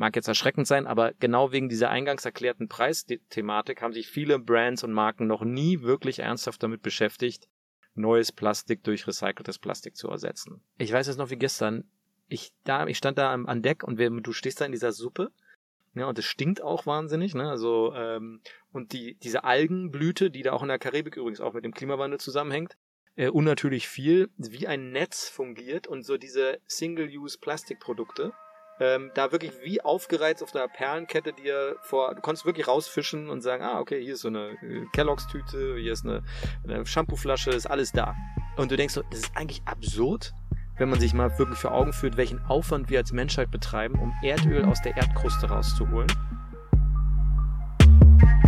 Mag jetzt erschreckend sein, aber genau wegen dieser eingangs erklärten Preisthematik haben sich viele Brands und Marken noch nie wirklich ernsthaft damit beschäftigt, neues Plastik durch recyceltes Plastik zu ersetzen. Ich weiß es noch wie gestern. Ich, da, ich stand da an Deck und wir, du stehst da in dieser Suppe ja, und es stinkt auch wahnsinnig, ne? Also, ähm, und die, diese Algenblüte, die da auch in der Karibik übrigens auch mit dem Klimawandel zusammenhängt, äh, unnatürlich viel, wie ein Netz fungiert und so diese Single-Use-Plastikprodukte, ähm, da wirklich wie aufgereizt auf der Perlenkette dir vor, du konntest wirklich rausfischen und sagen, ah, okay, hier ist so eine äh, Kelloggs-Tüte, hier ist eine, eine Shampooflasche, ist alles da. Und du denkst so, das ist eigentlich absurd, wenn man sich mal wirklich vor Augen führt, welchen Aufwand wir als Menschheit betreiben, um Erdöl aus der Erdkruste rauszuholen.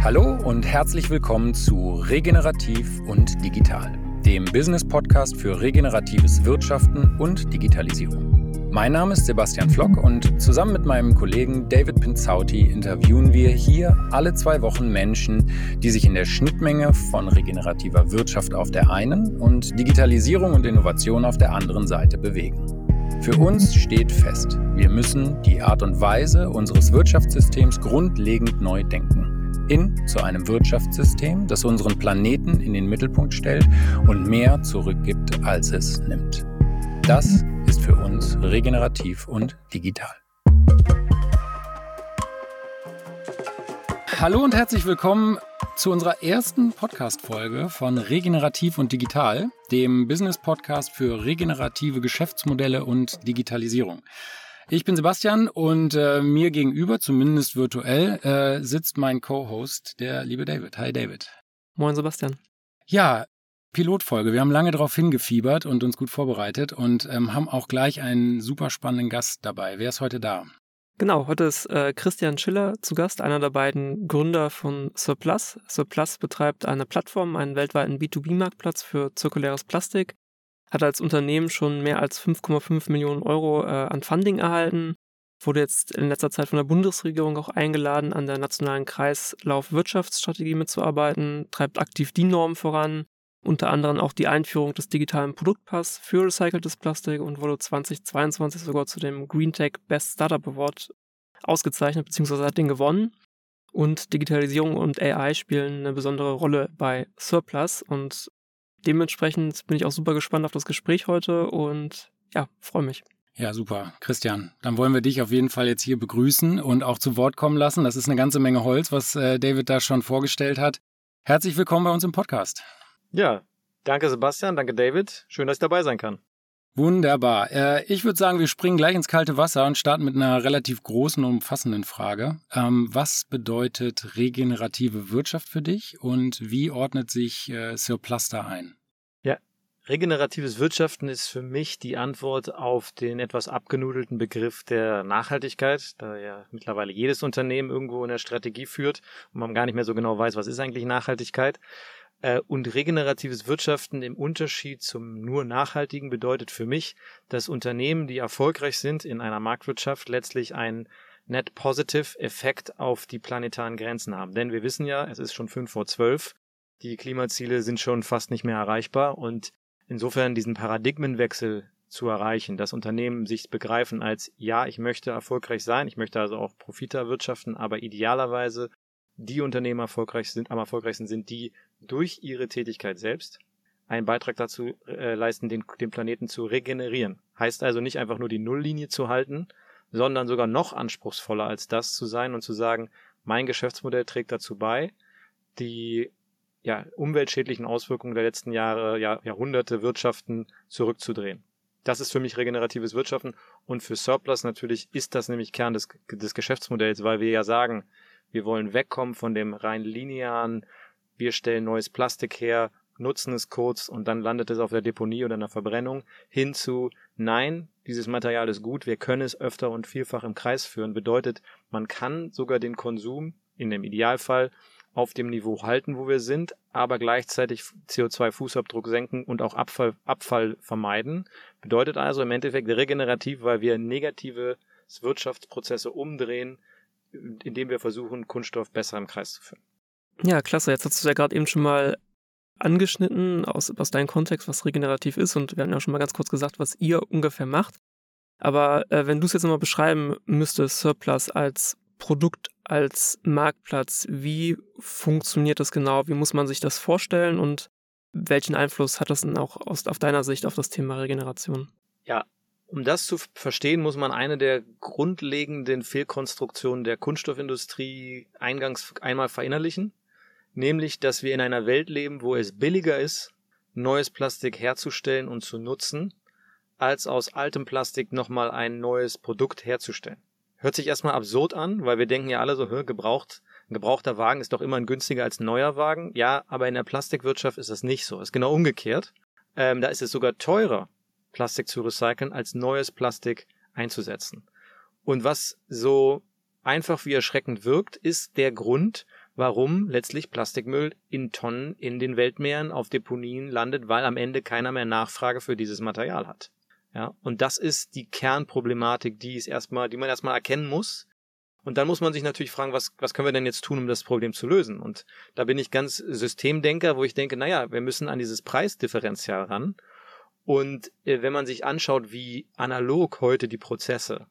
Hallo und herzlich willkommen zu Regenerativ und Digital, dem Business-Podcast für regeneratives Wirtschaften und Digitalisierung. Mein Name ist Sebastian Flock und zusammen mit meinem Kollegen David Pinzauti interviewen wir hier alle zwei Wochen Menschen, die sich in der Schnittmenge von regenerativer Wirtschaft auf der einen und Digitalisierung und Innovation auf der anderen Seite bewegen. Für uns steht fest, wir müssen die Art und Weise unseres Wirtschaftssystems grundlegend neu denken. Hin zu einem Wirtschaftssystem, das unseren Planeten in den Mittelpunkt stellt und mehr zurückgibt, als es nimmt. Das ist für uns regenerativ und digital. Hallo und herzlich willkommen zu unserer ersten Podcast-Folge von Regenerativ und Digital, dem Business-Podcast für regenerative Geschäftsmodelle und Digitalisierung. Ich bin Sebastian und äh, mir gegenüber, zumindest virtuell, äh, sitzt mein Co-Host, der liebe David. Hi David. Moin Sebastian. Ja, Pilotfolge. Wir haben lange darauf hingefiebert und uns gut vorbereitet und ähm, haben auch gleich einen super spannenden Gast dabei. Wer ist heute da? Genau, heute ist äh, Christian Schiller zu Gast, einer der beiden Gründer von Surplus. Surplus betreibt eine Plattform, einen weltweiten B2B-Marktplatz für zirkuläres Plastik, hat als Unternehmen schon mehr als 5,5 Millionen Euro äh, an Funding erhalten, wurde jetzt in letzter Zeit von der Bundesregierung auch eingeladen, an der nationalen Kreislaufwirtschaftsstrategie mitzuarbeiten, treibt aktiv die Normen voran, unter anderem auch die Einführung des digitalen Produktpass für recyceltes Plastik und wurde 2022 sogar zu dem Green Tech Best Startup Award ausgezeichnet, beziehungsweise hat den gewonnen. Und Digitalisierung und AI spielen eine besondere Rolle bei Surplus und dementsprechend bin ich auch super gespannt auf das Gespräch heute und ja, freue mich. Ja, super. Christian, dann wollen wir dich auf jeden Fall jetzt hier begrüßen und auch zu Wort kommen lassen. Das ist eine ganze Menge Holz, was äh, David da schon vorgestellt hat. Herzlich willkommen bei uns im Podcast. Ja, danke Sebastian, danke David. Schön, dass ich dabei sein kann. Wunderbar. Äh, ich würde sagen, wir springen gleich ins kalte Wasser und starten mit einer relativ großen und umfassenden Frage. Ähm, was bedeutet regenerative Wirtschaft für dich und wie ordnet sich äh, Surplus ein? Ja, regeneratives Wirtschaften ist für mich die Antwort auf den etwas abgenudelten Begriff der Nachhaltigkeit, da ja mittlerweile jedes Unternehmen irgendwo in der Strategie führt und man gar nicht mehr so genau weiß, was ist eigentlich Nachhaltigkeit. Äh, und regeneratives Wirtschaften im Unterschied zum nur nachhaltigen bedeutet für mich, dass Unternehmen, die erfolgreich sind in einer Marktwirtschaft, letztlich einen Net Positive Effekt auf die planetaren Grenzen haben. Denn wir wissen ja, es ist schon fünf vor zwölf, die Klimaziele sind schon fast nicht mehr erreichbar und insofern diesen Paradigmenwechsel zu erreichen, dass Unternehmen sich begreifen als, ja, ich möchte erfolgreich sein, ich möchte also auch Profite erwirtschaften, aber idealerweise die Unternehmen erfolgreich sind, am erfolgreichsten sind, die durch ihre Tätigkeit selbst einen Beitrag dazu äh, leisten, den, den Planeten zu regenerieren. Heißt also nicht einfach nur die Nulllinie zu halten, sondern sogar noch anspruchsvoller als das zu sein und zu sagen, mein Geschäftsmodell trägt dazu bei, die ja, umweltschädlichen Auswirkungen der letzten Jahre, Jahr, Jahrhunderte Wirtschaften zurückzudrehen. Das ist für mich regeneratives Wirtschaften und für Surplus natürlich ist das nämlich Kern des, des Geschäftsmodells, weil wir ja sagen, wir wollen wegkommen von dem rein linearen, wir stellen neues Plastik her, nutzen es kurz und dann landet es auf der Deponie oder in der Verbrennung, hin zu, nein, dieses Material ist gut, wir können es öfter und vielfach im Kreis führen. Bedeutet, man kann sogar den Konsum in dem Idealfall auf dem Niveau halten, wo wir sind, aber gleichzeitig CO2-Fußabdruck senken und auch Abfall, Abfall vermeiden. Bedeutet also im Endeffekt regenerativ, weil wir negative Wirtschaftsprozesse umdrehen, indem wir versuchen, Kunststoff besser im Kreis zu führen. Ja, klasse. Jetzt hast du ja gerade eben schon mal angeschnitten aus, aus deinem Kontext, was regenerativ ist. Und wir haben ja schon mal ganz kurz gesagt, was ihr ungefähr macht. Aber äh, wenn du es jetzt nochmal beschreiben müsstest, Surplus als Produkt, als Marktplatz, wie funktioniert das genau? Wie muss man sich das vorstellen und welchen Einfluss hat das denn auch aus, auf deiner Sicht auf das Thema Regeneration? Ja, um das zu verstehen, muss man eine der grundlegenden Fehlkonstruktionen der Kunststoffindustrie eingangs einmal verinnerlichen, nämlich, dass wir in einer Welt leben, wo es billiger ist, neues Plastik herzustellen und zu nutzen, als aus altem Plastik nochmal ein neues Produkt herzustellen. Hört sich erstmal absurd an, weil wir denken ja alle so, gebraucht, ein gebrauchter Wagen ist doch immer günstiger als ein neuer Wagen. Ja, aber in der Plastikwirtschaft ist das nicht so. ist genau umgekehrt. Ähm, da ist es sogar teurer, Plastik zu recyceln, als neues Plastik einzusetzen. Und was so einfach wie erschreckend wirkt, ist der Grund, warum letztlich Plastikmüll in Tonnen in den Weltmeeren auf Deponien landet, weil am Ende keiner mehr Nachfrage für dieses Material hat. Ja, und das ist die Kernproblematik, die es erstmal, die man erstmal erkennen muss. Und dann muss man sich natürlich fragen, was, was können wir denn jetzt tun, um das Problem zu lösen? Und da bin ich ganz Systemdenker, wo ich denke, naja, wir müssen an dieses Preisdifferenzial ran. Und äh, wenn man sich anschaut, wie analog heute die Prozesse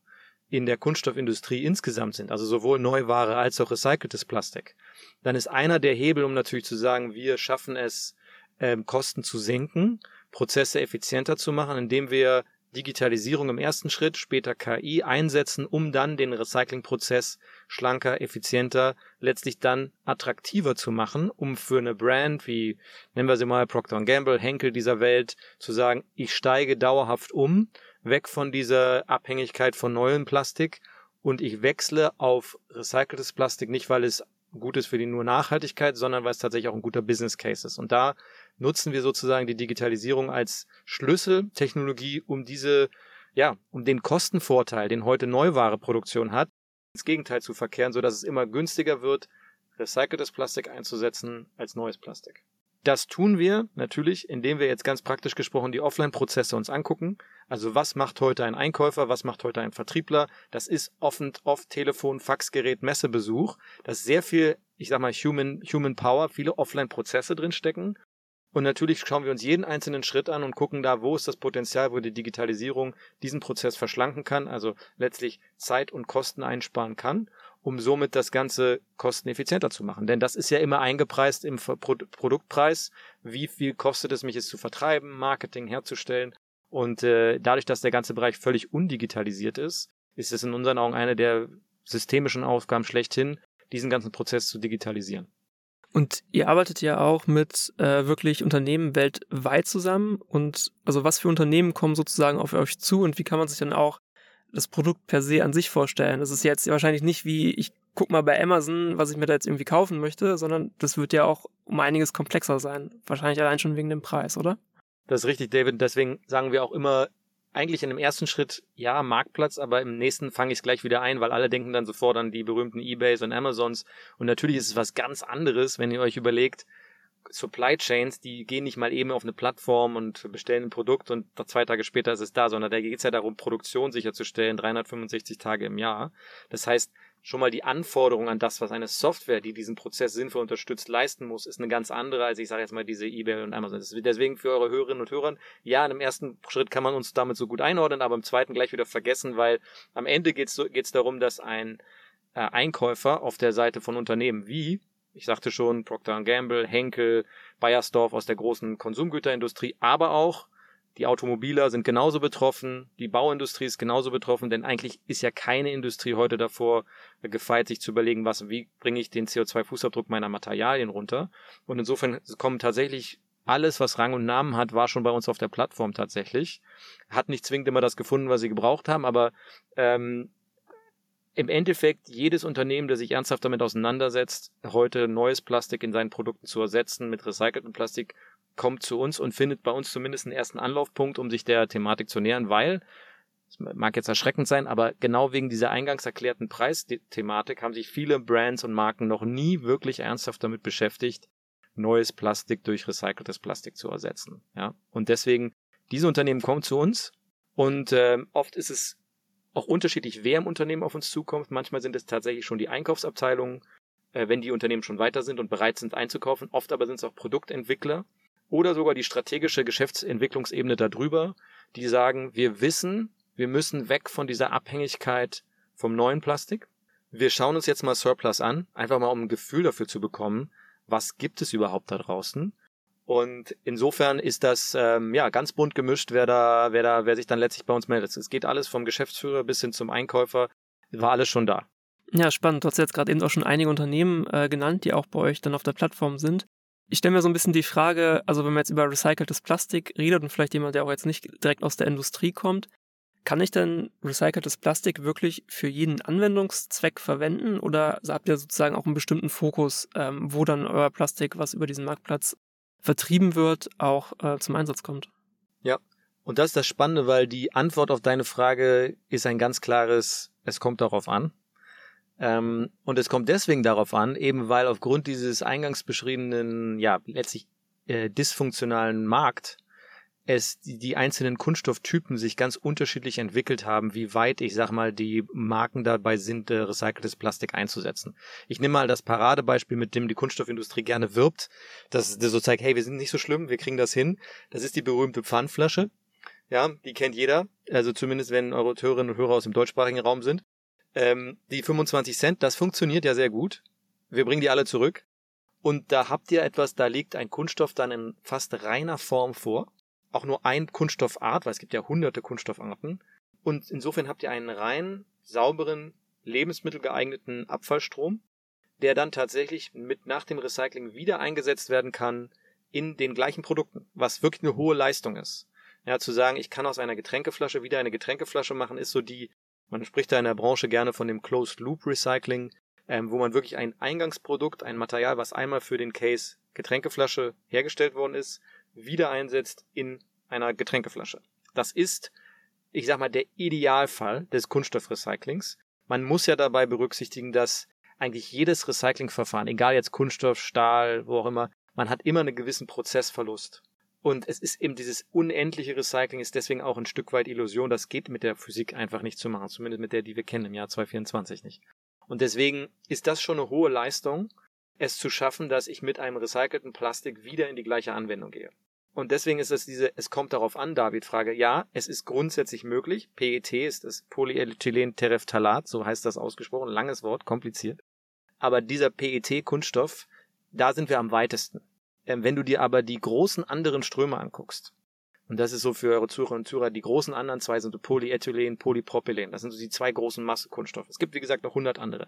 in der Kunststoffindustrie insgesamt sind, also sowohl Neuware als auch recyceltes Plastik, dann ist einer der Hebel, um natürlich zu sagen, wir schaffen es, ähm, Kosten zu senken, Prozesse effizienter zu machen, indem wir Digitalisierung im ersten Schritt, später KI einsetzen, um dann den Recyclingprozess schlanker, effizienter, letztlich dann attraktiver zu machen, um für eine Brand wie, nennen wir sie mal Procter Gamble, Henkel dieser Welt, zu sagen, ich steige dauerhaft um weg von dieser Abhängigkeit von neuem Plastik und ich wechsle auf recyceltes Plastik nicht, weil es gut ist für die nur Nachhaltigkeit, sondern weil es tatsächlich auch ein guter Business Case ist. Und da nutzen wir sozusagen die Digitalisierung als Schlüsseltechnologie, um diese, ja, um den Kostenvorteil, den heute Neuwareproduktion hat, ins Gegenteil zu verkehren, sodass es immer günstiger wird, recyceltes Plastik einzusetzen als neues Plastik. Das tun wir natürlich, indem wir jetzt ganz praktisch gesprochen die Offline-Prozesse uns angucken. Also was macht heute ein Einkäufer, was macht heute ein Vertriebler? Das ist oft, oft Telefon, Faxgerät, Messebesuch. Da ist sehr viel, ich sag mal, Human, Human Power, viele Offline-Prozesse drinstecken. Und natürlich schauen wir uns jeden einzelnen Schritt an und gucken da, wo ist das Potenzial, wo die Digitalisierung diesen Prozess verschlanken kann, also letztlich Zeit und Kosten einsparen kann um somit das Ganze kosteneffizienter zu machen. Denn das ist ja immer eingepreist im Pro Produktpreis. Wie viel kostet es mich, es zu vertreiben, Marketing herzustellen? Und äh, dadurch, dass der ganze Bereich völlig undigitalisiert ist, ist es in unseren Augen eine der systemischen Aufgaben schlechthin, diesen ganzen Prozess zu digitalisieren. Und ihr arbeitet ja auch mit äh, wirklich Unternehmen weltweit zusammen. Und also was für Unternehmen kommen sozusagen auf euch zu und wie kann man sich dann auch das Produkt per se an sich vorstellen. Das ist jetzt wahrscheinlich nicht wie, ich guck mal bei Amazon, was ich mir da jetzt irgendwie kaufen möchte, sondern das wird ja auch um einiges komplexer sein. Wahrscheinlich allein schon wegen dem Preis, oder? Das ist richtig, David. Deswegen sagen wir auch immer, eigentlich in dem ersten Schritt, ja, Marktplatz, aber im nächsten fange ich es gleich wieder ein, weil alle denken dann sofort an die berühmten Ebays und Amazons. Und natürlich ist es was ganz anderes, wenn ihr euch überlegt, Supply Chains, die gehen nicht mal eben auf eine Plattform und bestellen ein Produkt und zwei Tage später ist es da, sondern da geht es ja darum, Produktion sicherzustellen, 365 Tage im Jahr. Das heißt, schon mal die Anforderung an das, was eine Software, die diesen Prozess sinnvoll unterstützt, leisten muss, ist eine ganz andere, als ich sage jetzt mal diese eBay und Amazon. Deswegen für eure Hörerinnen und Hörer, ja, dem ersten Schritt kann man uns damit so gut einordnen, aber im zweiten gleich wieder vergessen, weil am Ende geht es darum, dass ein äh, Einkäufer auf der Seite von Unternehmen wie ich sagte schon, Procter Gamble, Henkel, Bayersdorf aus der großen Konsumgüterindustrie, aber auch die Automobiler sind genauso betroffen, die Bauindustrie ist genauso betroffen, denn eigentlich ist ja keine Industrie heute davor gefeit, sich zu überlegen, was, wie bringe ich den CO2-Fußabdruck meiner Materialien runter. Und insofern kommen tatsächlich alles, was Rang und Namen hat, war schon bei uns auf der Plattform tatsächlich. Hat nicht zwingend immer das gefunden, was sie gebraucht haben, aber ähm, im Endeffekt jedes Unternehmen, das sich ernsthaft damit auseinandersetzt, heute neues Plastik in seinen Produkten zu ersetzen mit recyceltem Plastik, kommt zu uns und findet bei uns zumindest einen ersten Anlaufpunkt, um sich der Thematik zu nähern, weil, es mag jetzt erschreckend sein, aber genau wegen dieser eingangs erklärten Preisthematik haben sich viele Brands und Marken noch nie wirklich ernsthaft damit beschäftigt, neues Plastik durch recyceltes Plastik zu ersetzen. Ja? Und deswegen, diese Unternehmen kommen zu uns und äh, oft ist es auch unterschiedlich, wer im Unternehmen auf uns zukommt. Manchmal sind es tatsächlich schon die Einkaufsabteilungen, äh, wenn die Unternehmen schon weiter sind und bereit sind einzukaufen. Oft aber sind es auch Produktentwickler oder sogar die strategische Geschäftsentwicklungsebene darüber, die sagen, wir wissen, Wir müssen weg von dieser Abhängigkeit vom neuen Plastik. Wir schauen uns jetzt mal Surplus an, einfach mal um ein Gefühl dafür zu bekommen, was gibt es überhaupt da draußen. Und insofern ist das ähm, ja ganz bunt gemischt, wer da, wer da, wer sich dann letztlich bei uns meldet. Es geht alles vom Geschäftsführer bis hin zum Einkäufer, war alles schon da. Ja, spannend. Du hast jetzt gerade eben auch schon einige Unternehmen äh, genannt, die auch bei euch dann auf der Plattform sind. Ich stelle mir so ein bisschen die Frage, also wenn man jetzt über recyceltes Plastik redet und vielleicht jemand, der auch jetzt nicht direkt aus der Industrie kommt, kann ich denn recyceltes Plastik wirklich für jeden Anwendungszweck verwenden oder habt ihr sozusagen auch einen bestimmten Fokus, ähm, wo dann euer Plastik, was über diesen Marktplatz vertrieben wird, auch äh, zum Einsatz kommt? Ja, und das ist das Spannende, weil die Antwort auf deine Frage ist ein ganz klares, es kommt darauf an. Ähm, und es kommt deswegen darauf an, eben weil aufgrund dieses eingangs beschriebenen, ja, letztlich äh, dysfunktionalen Markt es die, die einzelnen Kunststofftypen sich ganz unterschiedlich entwickelt haben, wie weit, ich sag mal, die Marken dabei sind, äh, recyceltes Plastik einzusetzen. Ich nehme mal das Paradebeispiel, mit dem die Kunststoffindustrie gerne wirbt, dass das so zeigt, hey, wir sind nicht so schlimm, wir kriegen das hin. Das ist die berühmte Pfandflasche. Ja, die kennt jeder. Also zumindest, wenn eure Hörerinnen und Hörer aus dem deutschsprachigen Raum sind. Ähm, die 25 Cent, das funktioniert ja sehr gut. Wir bringen die alle zurück. Und da habt ihr etwas, da liegt ein Kunststoff dann in fast reiner Form vor. Auch nur ein Kunststoffart, weil es gibt ja hunderte Kunststoffarten. Und insofern habt ihr einen rein sauberen, lebensmittelgeeigneten Abfallstrom, der dann tatsächlich mit nach dem Recycling wieder eingesetzt werden kann in den gleichen Produkten, was wirklich eine hohe Leistung ist. Ja, zu sagen, ich kann aus einer Getränkeflasche wieder eine Getränkeflasche machen, ist so die man spricht da in der Branche gerne von dem Closed Loop Recycling, ähm, wo man wirklich ein Eingangsprodukt, ein Material, was einmal für den Case Getränkeflasche hergestellt worden ist, wieder einsetzt in einer Getränkeflasche. Das ist, ich sag mal, der Idealfall des Kunststoffrecyclings. Man muss ja dabei berücksichtigen, dass eigentlich jedes Recyclingverfahren, egal jetzt Kunststoff, Stahl, wo auch immer, man hat immer einen gewissen Prozessverlust. Und es ist eben dieses unendliche Recycling ist deswegen auch ein Stück weit Illusion. Das geht mit der Physik einfach nicht zu machen. Zumindest mit der, die wir kennen im Jahr 2024 nicht. Und deswegen ist das schon eine hohe Leistung, es zu schaffen, dass ich mit einem recycelten Plastik wieder in die gleiche Anwendung gehe. Und deswegen ist es diese, es kommt darauf an, David, Frage. Ja, es ist grundsätzlich möglich. PET ist das Polyethylen-Terephthalat, so heißt das ausgesprochen. Langes Wort, kompliziert. Aber dieser PET-Kunststoff, da sind wir am weitesten. Ähm, wenn du dir aber die großen anderen Ströme anguckst, und das ist so für eure Zuhörer und Zuhörer, die großen anderen zwei sind so Polyethylen, Polypropylen. Das sind so die zwei großen Massekunststoffe. Es gibt, wie gesagt, noch hundert andere.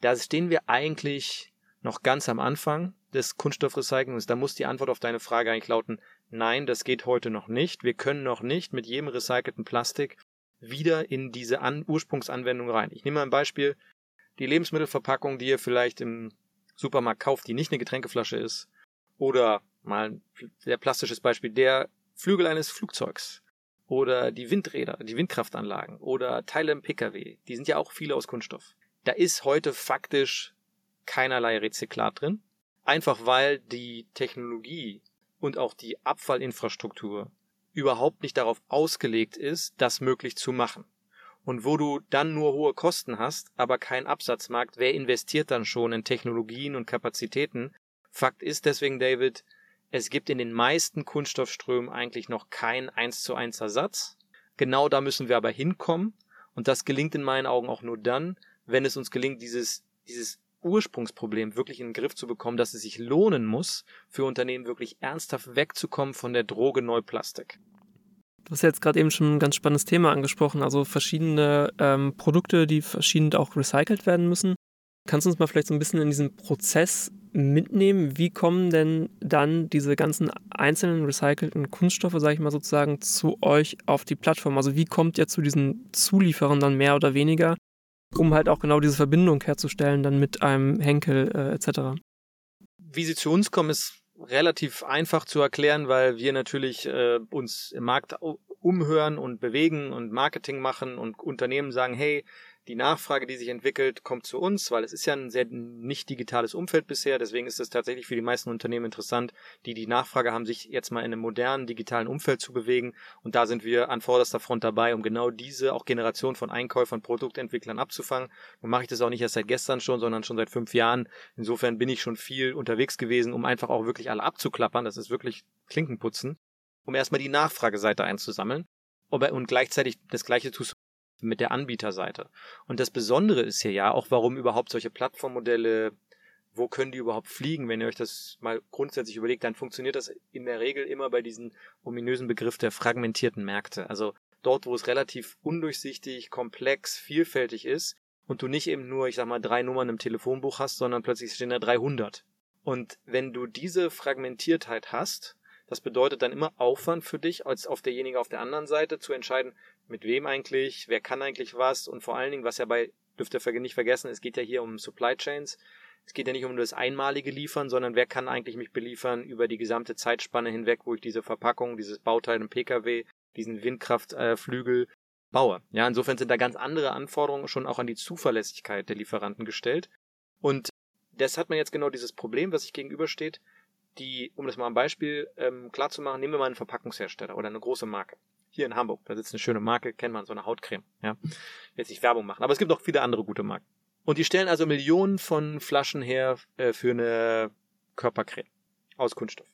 Da stehen wir eigentlich noch ganz am Anfang des Kunststoffrecyclings. Da muss die Antwort auf deine Frage eigentlich lauten, nein, das geht heute noch nicht. Wir können noch nicht mit jedem recycelten Plastik wieder in diese An Ursprungsanwendung rein. Ich nehme mal ein Beispiel. Die Lebensmittelverpackung, die ihr vielleicht im Supermarkt kauft, die nicht eine Getränkeflasche ist, oder mal ein sehr plastisches Beispiel, der Flügel eines Flugzeugs oder die Windräder, die Windkraftanlagen oder Teile im Pkw, die sind ja auch viele aus Kunststoff. Da ist heute faktisch keinerlei Rezyklat drin, einfach weil die Technologie und auch die Abfallinfrastruktur überhaupt nicht darauf ausgelegt ist, das möglich zu machen. Und wo du dann nur hohe Kosten hast, aber keinen Absatzmarkt, wer investiert dann schon in Technologien und Kapazitäten, Fakt ist deswegen, David, es gibt in den meisten Kunststoffströmen eigentlich noch keinen 1 zu 1 Ersatz. Genau da müssen wir aber hinkommen. Und das gelingt in meinen Augen auch nur dann, wenn es uns gelingt, dieses, dieses Ursprungsproblem wirklich in den Griff zu bekommen, dass es sich lohnen muss, für Unternehmen wirklich ernsthaft wegzukommen von der Droge Neuplastik. Du hast jetzt gerade eben schon ein ganz spannendes Thema angesprochen, also verschiedene ähm, Produkte, die verschieden auch recycelt werden müssen. Kannst du uns mal vielleicht so ein bisschen in diesen Prozess mitnehmen? Wie kommen denn dann diese ganzen einzelnen recycelten Kunststoffe, sage ich mal sozusagen, zu euch auf die Plattform? Also wie kommt ihr zu diesen Zulieferern dann mehr oder weniger, um halt auch genau diese Verbindung herzustellen dann mit einem Henkel äh, etc.? Wie sie zu uns kommen, ist relativ einfach zu erklären, weil wir natürlich äh, uns im Markt umhören und bewegen und Marketing machen und Unternehmen sagen, hey, die Nachfrage, die sich entwickelt, kommt zu uns, weil es ist ja ein sehr nicht digitales Umfeld bisher. Deswegen ist es tatsächlich für die meisten Unternehmen interessant, die die Nachfrage haben, sich jetzt mal in einem modernen digitalen Umfeld zu bewegen. Und da sind wir an vorderster Front dabei, um genau diese auch Generation von Einkäufern, Produktentwicklern abzufangen. Nun mache ich das auch nicht erst seit gestern schon, sondern schon seit fünf Jahren. Insofern bin ich schon viel unterwegs gewesen, um einfach auch wirklich alle abzuklappern. Das ist wirklich Klinkenputzen, um erstmal die Nachfrageseite einzusammeln. und gleichzeitig das gleiche tust du mit der Anbieterseite. Und das Besondere ist hier ja auch, warum überhaupt solche Plattformmodelle, wo können die überhaupt fliegen? Wenn ihr euch das mal grundsätzlich überlegt, dann funktioniert das in der Regel immer bei diesem ominösen Begriff der fragmentierten Märkte. Also dort, wo es relativ undurchsichtig, komplex, vielfältig ist und du nicht eben nur, ich sag mal, drei Nummern im Telefonbuch hast, sondern plötzlich stehen da 300. Und wenn du diese Fragmentiertheit hast, das bedeutet dann immer Aufwand für dich, als auf derjenige auf der anderen Seite zu entscheiden, mit wem eigentlich, wer kann eigentlich was und vor allen Dingen, was ja bei, dürft ihr nicht vergessen, es geht ja hier um Supply Chains. Es geht ja nicht um das einmalige Liefern, sondern wer kann eigentlich mich beliefern über die gesamte Zeitspanne hinweg, wo ich diese Verpackung, dieses Bauteil im Pkw, diesen Windkraftflügel äh, baue. Ja, insofern sind da ganz andere Anforderungen schon auch an die Zuverlässigkeit der Lieferanten gestellt. Und das hat man jetzt genau dieses Problem, was sich gegenübersteht die, um das mal ein Beispiel ähm, klar zu machen, nehmen wir mal einen Verpackungshersteller oder eine große Marke. Hier in Hamburg, da sitzt eine schöne Marke, kennt man, so eine Hautcreme. Ja, jetzt nicht Werbung machen, aber es gibt auch viele andere gute Marken. Und die stellen also Millionen von Flaschen her äh, für eine Körpercreme aus Kunststoff.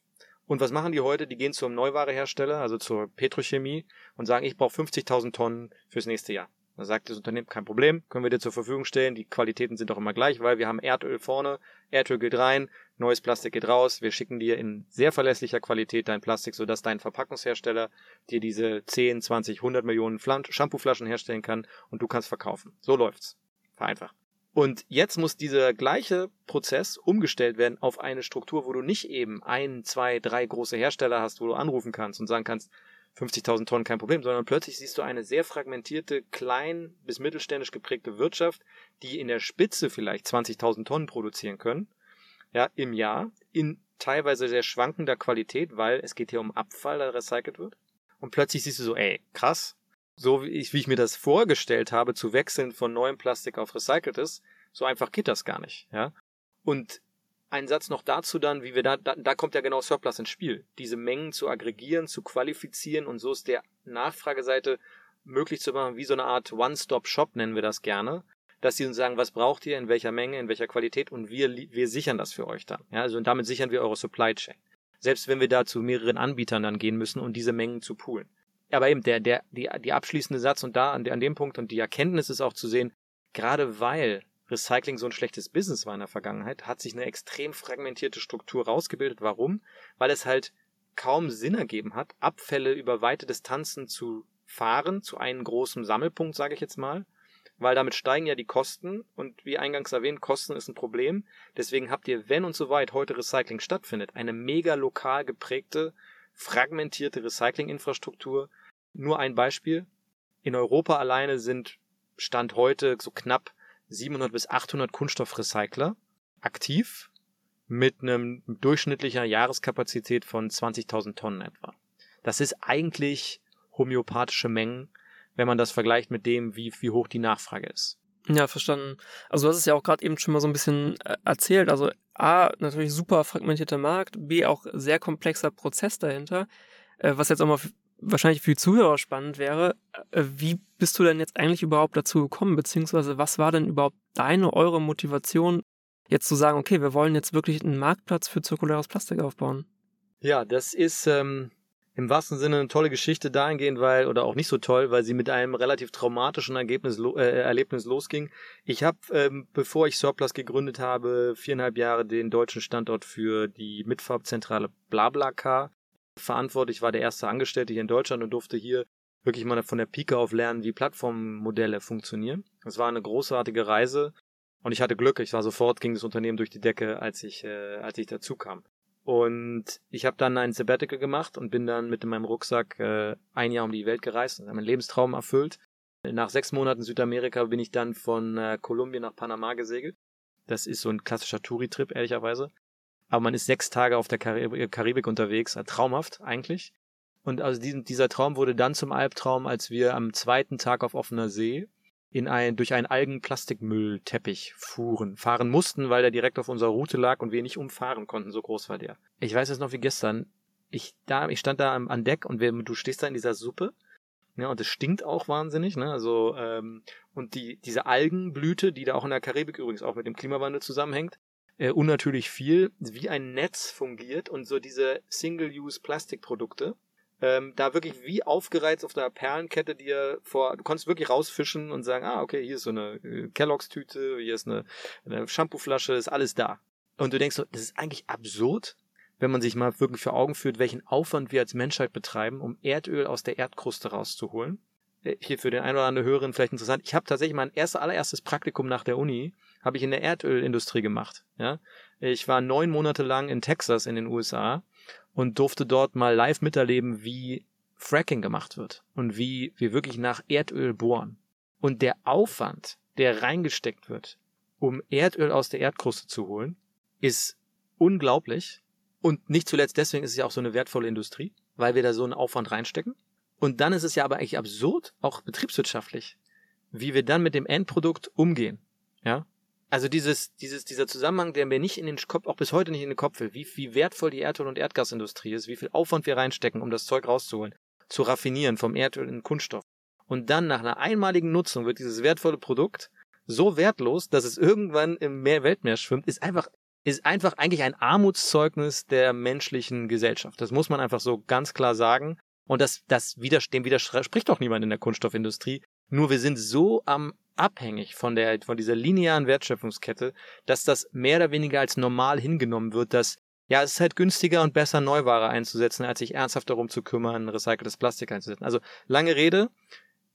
Und was machen die heute? Die gehen zum Neuwarehersteller, also zur Petrochemie und sagen, ich brauche 50.000 Tonnen fürs nächste Jahr. Da sagt das Unternehmen, kein Problem, können wir dir zur Verfügung stellen. Die Qualitäten sind doch immer gleich, weil wir haben Erdöl vorne, Erdöl geht rein, neues Plastik geht raus. Wir schicken dir in sehr verlässlicher Qualität dein Plastik, sodass dein Verpackungshersteller dir diese 10, 20, 100 Millionen Shampooflaschen herstellen kann und du kannst verkaufen. So läuft's. Vereinfacht. Und jetzt muss dieser gleiche Prozess umgestellt werden auf eine Struktur, wo du nicht eben ein, zwei, drei große Hersteller hast, wo du anrufen kannst und sagen kannst, 50.000 Tonnen kein Problem, sondern plötzlich siehst du eine sehr fragmentierte, klein bis mittelständisch geprägte Wirtschaft, die in der Spitze vielleicht 20.000 Tonnen produzieren können, ja, im Jahr, in teilweise sehr schwankender Qualität, weil es geht hier um Abfall, der recycelt wird. Und plötzlich siehst du so, ey, krass, so wie ich, wie ich mir das vorgestellt habe, zu wechseln von neuem Plastik auf recyceltes, so einfach geht das gar nicht, ja. Und ein Satz noch dazu dann, wie wir da, da, da kommt ja genau Surplus ins Spiel. Diese Mengen zu aggregieren, zu qualifizieren und so ist der Nachfrageseite möglich zu machen, wie so eine Art One-Stop-Shop nennen wir das gerne, dass sie uns sagen, was braucht ihr, in welcher Menge, in welcher Qualität und wir, wir sichern das für euch dann. Ja, also und damit sichern wir eure Supply Chain. Selbst wenn wir da zu mehreren Anbietern dann gehen müssen, um diese Mengen zu poolen. Aber eben der, der, die, die abschließende Satz und da an, an dem Punkt und die Erkenntnis ist auch zu sehen, gerade weil Recycling so ein schlechtes Business war in der Vergangenheit, hat sich eine extrem fragmentierte Struktur rausgebildet. Warum? Weil es halt kaum Sinn ergeben hat, Abfälle über weite Distanzen zu fahren, zu einem großen Sammelpunkt, sage ich jetzt mal, weil damit steigen ja die Kosten und wie eingangs erwähnt, Kosten ist ein Problem. Deswegen habt ihr, wenn und so weit heute Recycling stattfindet, eine mega lokal geprägte, fragmentierte Recyclinginfrastruktur. Nur ein Beispiel. In Europa alleine sind Stand heute so knapp 700 bis 800 Kunststoffrecycler aktiv mit einem durchschnittlicher Jahreskapazität von 20.000 Tonnen etwa. Das ist eigentlich homöopathische Mengen, wenn man das vergleicht mit dem, wie, wie hoch die Nachfrage ist. Ja, verstanden. Also du hast es ja auch gerade eben schon mal so ein bisschen äh, erzählt. Also A, natürlich super fragmentierter Markt, B, auch sehr komplexer Prozess dahinter, äh, was jetzt auch mal wahrscheinlich für die Zuhörer spannend wäre, äh, wie bist du denn jetzt eigentlich überhaupt dazu gekommen, beziehungsweise was war denn überhaupt deine, eure Motivation, jetzt zu sagen, okay, wir wollen jetzt wirklich einen Marktplatz für zirkuläres Plastik aufbauen? Ja, das ist ähm, im wahrsten Sinne eine tolle Geschichte dahingehend, weil, oder auch nicht so toll, weil sie mit einem relativ traumatischen Ergebnis, äh, Erlebnis losging. Ich habe, ähm, bevor ich Surplus gegründet habe, viereinhalb Jahre den deutschen Standort für die Mitfarbzentrale BlaBlaCar verantwortlich, war der erste Angestellte hier in Deutschland und durfte hier wirklich mal von der Pike auf lernen, wie Plattformmodelle funktionieren. Es war eine großartige Reise und ich hatte Glück. Ich war sofort, ging das Unternehmen durch die Decke, als ich, äh, als ich dazu kam. Und ich habe dann ein Sabbatical gemacht und bin dann mit in meinem Rucksack äh, ein Jahr um die Welt gereist und habe meinen Lebenstraum erfüllt. Nach sechs Monaten Südamerika bin ich dann von äh, Kolumbien nach Panama gesegelt. Das ist so ein klassischer Touri-Trip, ehrlicherweise aber man ist sechs Tage auf der Karibik, Karibik unterwegs, traumhaft eigentlich. Und also diesen, dieser Traum wurde dann zum Albtraum, als wir am zweiten Tag auf offener See in ein, durch einen Algenplastikmüllteppich fuhren, fahren mussten, weil der direkt auf unserer Route lag und wir nicht umfahren konnten, so groß war der. Ich weiß es noch wie gestern. Ich, da, ich stand da an Deck und wir, du stehst da in dieser Suppe ja, und es stinkt auch wahnsinnig, ne? Also, ähm, und die, diese Algenblüte, die da auch in der Karibik übrigens auch mit dem Klimawandel zusammenhängt, äh, unnatürlich viel, wie ein Netz fungiert und so diese Single-Use-Plastikprodukte ähm, da wirklich wie aufgereizt auf der Perlenkette dir vor, du konntest wirklich rausfischen und sagen, ah, okay, hier ist so eine äh, Kelloggs-Tüte, hier ist eine, eine Shampooflasche, ist alles da. Und du denkst so, das ist eigentlich absurd, wenn man sich mal wirklich vor Augen führt, welchen Aufwand wir als Menschheit betreiben, um Erdöl aus der Erdkruste rauszuholen. Äh, hier für den einen oder anderen Hörerin vielleicht interessant. Ich habe tatsächlich mein erster, allererstes Praktikum nach der Uni, habe ich in der Erdölindustrie gemacht. Ja, Ich war neun Monate lang in Texas in den USA und durfte dort mal live miterleben, wie Fracking gemacht wird und wie wir wirklich nach Erdöl bohren. Und der Aufwand, der reingesteckt wird, um Erdöl aus der Erdkruste zu holen, ist unglaublich. Und nicht zuletzt deswegen ist es ja auch so eine wertvolle Industrie, weil wir da so einen Aufwand reinstecken. Und dann ist es ja aber eigentlich absurd, auch betriebswirtschaftlich, wie wir dann mit dem Endprodukt umgehen. Ja, also dieses, dieses, dieser Zusammenhang, der mir nicht in den Kopf, auch bis heute nicht in den Kopf will, wie, wie wertvoll die Erdöl- und Erdgasindustrie ist, wie viel Aufwand wir reinstecken, um das Zeug rauszuholen, zu raffinieren vom Erdöl in Kunststoff. Und dann nach einer einmaligen Nutzung wird dieses wertvolle Produkt so wertlos, dass es irgendwann im Meer Weltmeer schwimmt, ist einfach, ist einfach eigentlich ein Armutszeugnis der menschlichen Gesellschaft. Das muss man einfach so ganz klar sagen. Und das, das dem widerspricht doch niemand in der Kunststoffindustrie. Nur wir sind so am abhängig von der, von dieser linearen Wertschöpfungskette, dass das mehr oder weniger als normal hingenommen wird, dass ja, es ist halt günstiger und besser Neuware einzusetzen, als sich ernsthaft darum zu kümmern, recyceltes Plastik einzusetzen. Also lange Rede.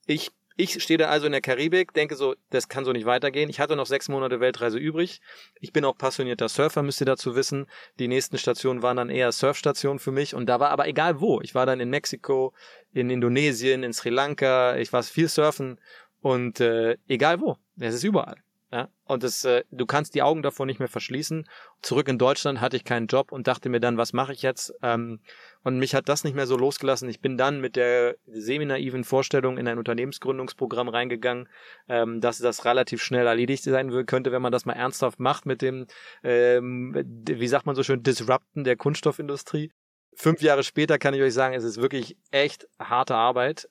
Ich ich stehe da also in der Karibik, denke so, das kann so nicht weitergehen. Ich hatte noch sechs Monate Weltreise übrig. Ich bin auch passionierter Surfer, müsst ihr dazu wissen. Die nächsten Stationen waren dann eher Surfstationen für mich und da war aber egal wo. Ich war dann in Mexiko, in Indonesien, in Sri Lanka. Ich war viel surfen und äh, egal wo, es ist überall. Ja? Und das, äh, du kannst die Augen davor nicht mehr verschließen. Zurück in Deutschland hatte ich keinen Job und dachte mir dann, was mache ich jetzt? Ähm, und mich hat das nicht mehr so losgelassen. Ich bin dann mit der semi-naiven Vorstellung in ein Unternehmensgründungsprogramm reingegangen, ähm, dass das relativ schnell erledigt sein könnte, wenn man das mal ernsthaft macht mit dem, ähm, wie sagt man so schön, Disrupten der Kunststoffindustrie. Fünf Jahre später kann ich euch sagen, es ist wirklich echt harte Arbeit.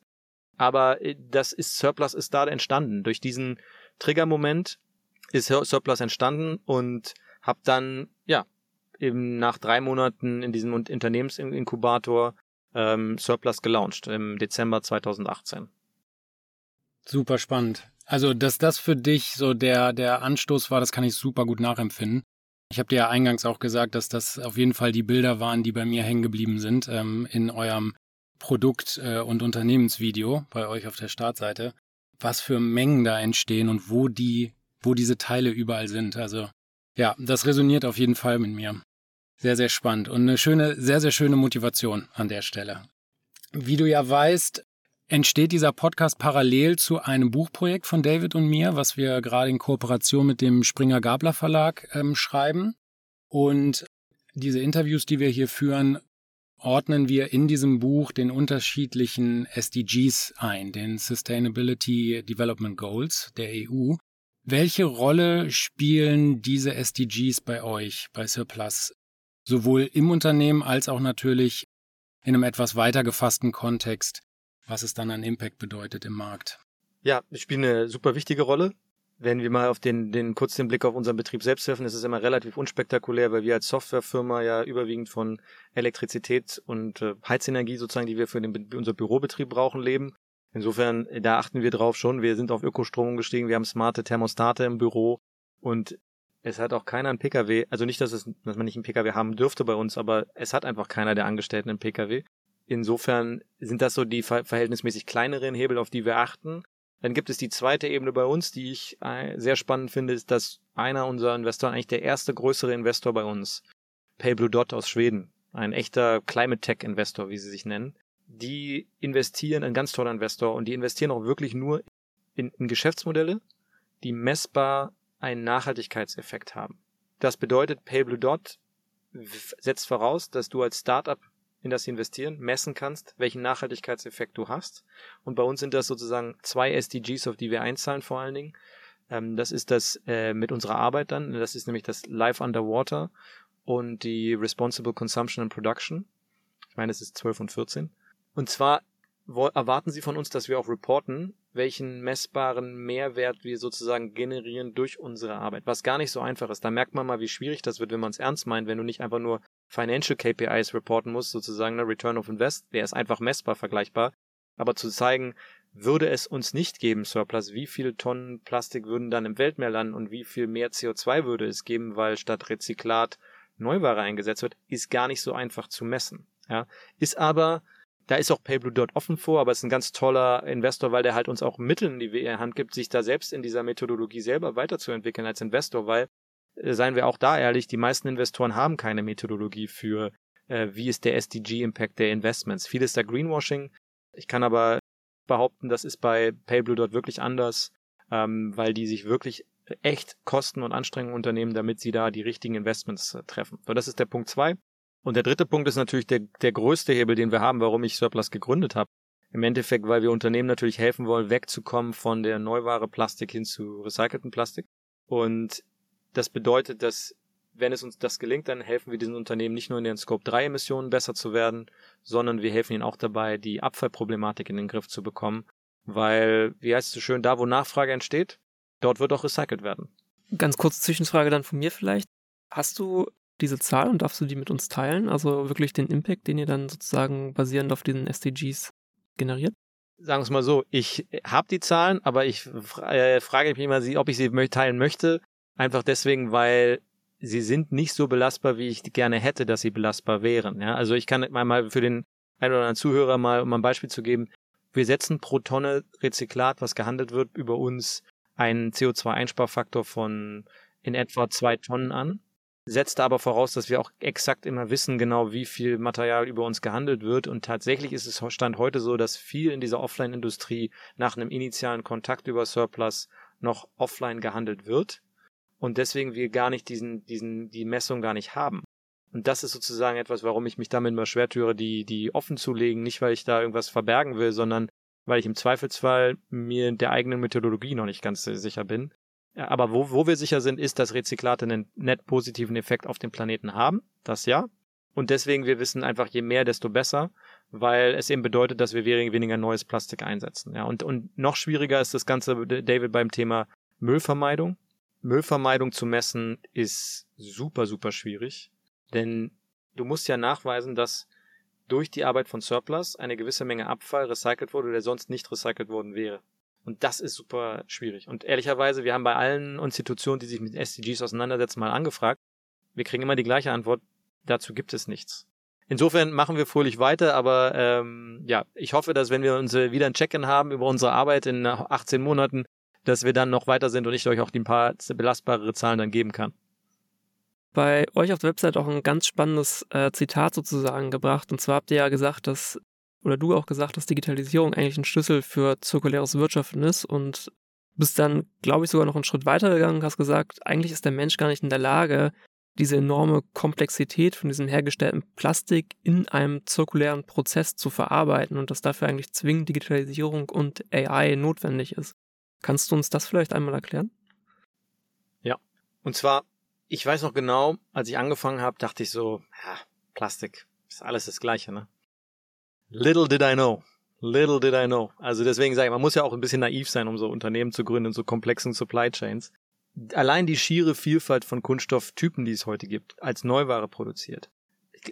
Aber äh, das ist, Surplus ist da entstanden. Durch diesen Triggermoment ist Surplus entstanden und habe dann, ja, eben nach drei Monaten in diesem Unternehmensinkubator ähm, Surplus gelauncht im Dezember 2018. Super spannend. Also, dass das für dich so der, der Anstoß war, das kann ich super gut nachempfinden. Ich habe dir ja eingangs auch gesagt, dass das auf jeden Fall die Bilder waren, die bei mir hängen geblieben sind ähm, in eurem Produkt- äh, und Unternehmensvideo bei euch auf der Startseite, was für Mengen da entstehen und wo die, wo diese Teile überall sind. Also ja, das resoniert auf jeden Fall mit mir. Sehr, sehr spannend und eine schöne, sehr, sehr schöne Motivation an der Stelle. Wie du ja weißt, entsteht dieser Podcast parallel zu einem Buchprojekt von David und mir, was wir gerade in Kooperation mit dem Springer Gabler Verlag ähm, schreiben. Und diese Interviews, die wir hier führen, ordnen wir in diesem Buch den unterschiedlichen SDGs ein, den Sustainability Development Goals der EU. Welche Rolle spielen diese SDGs bei euch, bei Surplus, sowohl im Unternehmen als auch natürlich in einem etwas weiter gefassten Kontext, was es dann an Impact bedeutet im Markt? Ja, spielen eine super wichtige Rolle wenn wir mal auf den, den kurz den Blick auf unseren Betrieb selbst werfen, ist es immer relativ unspektakulär, weil wir als Softwarefirma ja überwiegend von Elektrizität und äh, Heizenergie sozusagen, die wir für den, unser Bürobetrieb brauchen, leben. Insofern, da achten wir drauf schon. Wir sind auf Ökostrom umgestiegen, wir haben smarte Thermostate im Büro und es hat auch keiner einen Pkw, also nicht, dass, es, dass man nicht einen Pkw haben dürfte bei uns, aber es hat einfach keiner der Angestellten einen Pkw. Insofern sind das so die verhältnismäßig kleineren Hebel, auf die wir achten. Dann gibt es die zweite Ebene bei uns, die ich äh, sehr spannend finde, ist, dass einer unserer Investoren, eigentlich der erste größere Investor bei uns, Pale Blue Dot aus Schweden, ein echter Climate Tech Investor, wie sie sich nennen, die investieren, ein ganz toller Investor, und die investieren auch wirklich nur in, in Geschäftsmodelle, die messbar einen Nachhaltigkeitseffekt haben. Das bedeutet, Pale Blue Dot setzt voraus, dass du als Startup in das investieren, messen kannst, welchen Nachhaltigkeitseffekt du hast. Und bei uns sind das sozusagen zwei SDGs, auf die wir einzahlen vor allen Dingen. Ähm, das ist das äh, mit unserer Arbeit dann. Das ist nämlich das Life Underwater und die Responsible Consumption and Production. Ich meine, das ist 12 und 14. Und zwar erwarten Sie von uns, dass wir auch reporten, welchen messbaren Mehrwert wir sozusagen generieren durch unsere Arbeit, was gar nicht so einfach ist. Da merkt man mal, wie schwierig das wird, wenn man es ernst meint, wenn du nicht einfach nur Financial KPIs reporten musst, sozusagen eine Return of Invest, der ist einfach messbar vergleichbar, aber zu zeigen, würde es uns nicht geben, Surplus, wie viele Tonnen Plastik würden dann im Weltmeer landen und wie viel mehr CO2 würde es geben, weil statt Rezyklat Neuware eingesetzt wird, ist gar nicht so einfach zu messen. Ja, ist aber da ist auch PayBlue dort offen vor, aber es ist ein ganz toller Investor, weil der halt uns auch Mittel in die Hand gibt, sich da selbst in dieser Methodologie selber weiterzuentwickeln als Investor, weil, seien wir auch da ehrlich, die meisten Investoren haben keine Methodologie für, äh, wie ist der SDG-Impact der Investments. Viel ist da Greenwashing. Ich kann aber behaupten, das ist bei PayBlue dort wirklich anders, ähm, weil die sich wirklich echt Kosten und Anstrengungen unternehmen, damit sie da die richtigen Investments äh, treffen. So, das ist der Punkt zwei. Und der dritte Punkt ist natürlich der, der größte Hebel, den wir haben, warum ich Surplus gegründet habe. Im Endeffekt, weil wir Unternehmen natürlich helfen wollen, wegzukommen von der Neuware Plastik hin zu recycelten Plastik. Und das bedeutet, dass wenn es uns das gelingt, dann helfen wir diesen Unternehmen nicht nur in den Scope 3 Emissionen besser zu werden, sondern wir helfen ihnen auch dabei, die Abfallproblematik in den Griff zu bekommen. Weil, wie heißt es so schön, da wo Nachfrage entsteht, dort wird auch recycelt werden. Ganz kurze Zwischenfrage dann von mir vielleicht. Hast du diese Zahl und darfst du die mit uns teilen? Also wirklich den Impact, den ihr dann sozusagen basierend auf diesen SDGs generiert? Sagen wir es mal so, ich habe die Zahlen, aber ich äh, frage mich immer, ob ich sie teilen möchte. Einfach deswegen, weil sie sind nicht so belastbar, wie ich gerne hätte, dass sie belastbar wären. Ja? Also ich kann mal für den einen oder anderen Zuhörer mal, um ein Beispiel zu geben, wir setzen pro Tonne Rezyklat, was gehandelt wird, über uns einen CO2-Einsparfaktor von in etwa zwei Tonnen an setzt aber voraus, dass wir auch exakt immer wissen, genau wie viel Material über uns gehandelt wird. Und tatsächlich ist es Stand heute so, dass viel in dieser Offline-Industrie nach einem initialen Kontakt über Surplus noch offline gehandelt wird. Und deswegen wir gar nicht diesen, diesen, die Messung gar nicht haben. Und das ist sozusagen etwas, warum ich mich damit immer schwer tue, die, die offen zu legen. Nicht, weil ich da irgendwas verbergen will, sondern weil ich im Zweifelsfall mir der eigenen Methodologie noch nicht ganz sicher bin. Aber wo, wo wir sicher sind, ist, dass Rezyklate einen net positiven Effekt auf den Planeten haben. Das ja. Und deswegen, wir wissen einfach, je mehr, desto besser, weil es eben bedeutet, dass wir weniger neues Plastik einsetzen. Ja, und, und noch schwieriger ist das Ganze, David, beim Thema Müllvermeidung. Müllvermeidung zu messen ist super, super schwierig. Denn du musst ja nachweisen, dass durch die Arbeit von Surplus eine gewisse Menge Abfall recycelt wurde, der sonst nicht recycelt worden wäre. Und das ist super schwierig. Und ehrlicherweise, wir haben bei allen Institutionen, die sich mit SDGs auseinandersetzen, mal angefragt. Wir kriegen immer die gleiche Antwort. Dazu gibt es nichts. Insofern machen wir fröhlich weiter, aber ähm, ja, ich hoffe, dass wenn wir uns wieder ein Check-in haben über unsere Arbeit in 18 Monaten, dass wir dann noch weiter sind und ich euch auch die ein paar belastbarere Zahlen dann geben kann. Bei euch auf der Website auch ein ganz spannendes äh, Zitat sozusagen gebracht. Und zwar habt ihr ja gesagt, dass oder du auch gesagt, dass Digitalisierung eigentlich ein Schlüssel für zirkuläres Wirtschaften ist und bist dann, glaube ich, sogar noch einen Schritt weiter gegangen und hast gesagt, eigentlich ist der Mensch gar nicht in der Lage, diese enorme Komplexität von diesem hergestellten Plastik in einem zirkulären Prozess zu verarbeiten und dass dafür eigentlich zwingend Digitalisierung und AI notwendig ist. Kannst du uns das vielleicht einmal erklären? Ja, und zwar, ich weiß noch genau, als ich angefangen habe, dachte ich so, ja, Plastik ist alles das Gleiche, ne? Little did I know. Little did I know. Also deswegen sage ich, man muss ja auch ein bisschen naiv sein, um so Unternehmen zu gründen, so komplexen Supply Chains. Allein die schiere Vielfalt von Kunststofftypen, die es heute gibt, als Neuware produziert.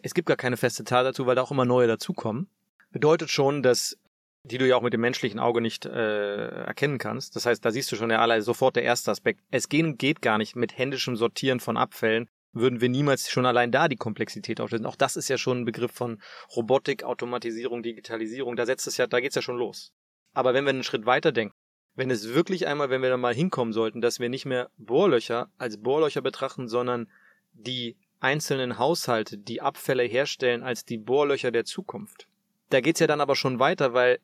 Es gibt gar keine feste Zahl dazu, weil da auch immer neue dazukommen. Bedeutet schon, dass die du ja auch mit dem menschlichen Auge nicht äh, erkennen kannst. Das heißt, da siehst du schon ja alle sofort der erste Aspekt. Es gehen, geht gar nicht mit händischem Sortieren von Abfällen würden wir niemals schon allein da die Komplexität auflösen. Auch das ist ja schon ein Begriff von Robotik, Automatisierung, Digitalisierung. Da setzt es ja, da geht's ja schon los. Aber wenn wir einen Schritt weiter denken, wenn es wirklich einmal, wenn wir da mal hinkommen sollten, dass wir nicht mehr Bohrlöcher als Bohrlöcher betrachten, sondern die einzelnen Haushalte, die Abfälle herstellen als die Bohrlöcher der Zukunft. Da geht's ja dann aber schon weiter, weil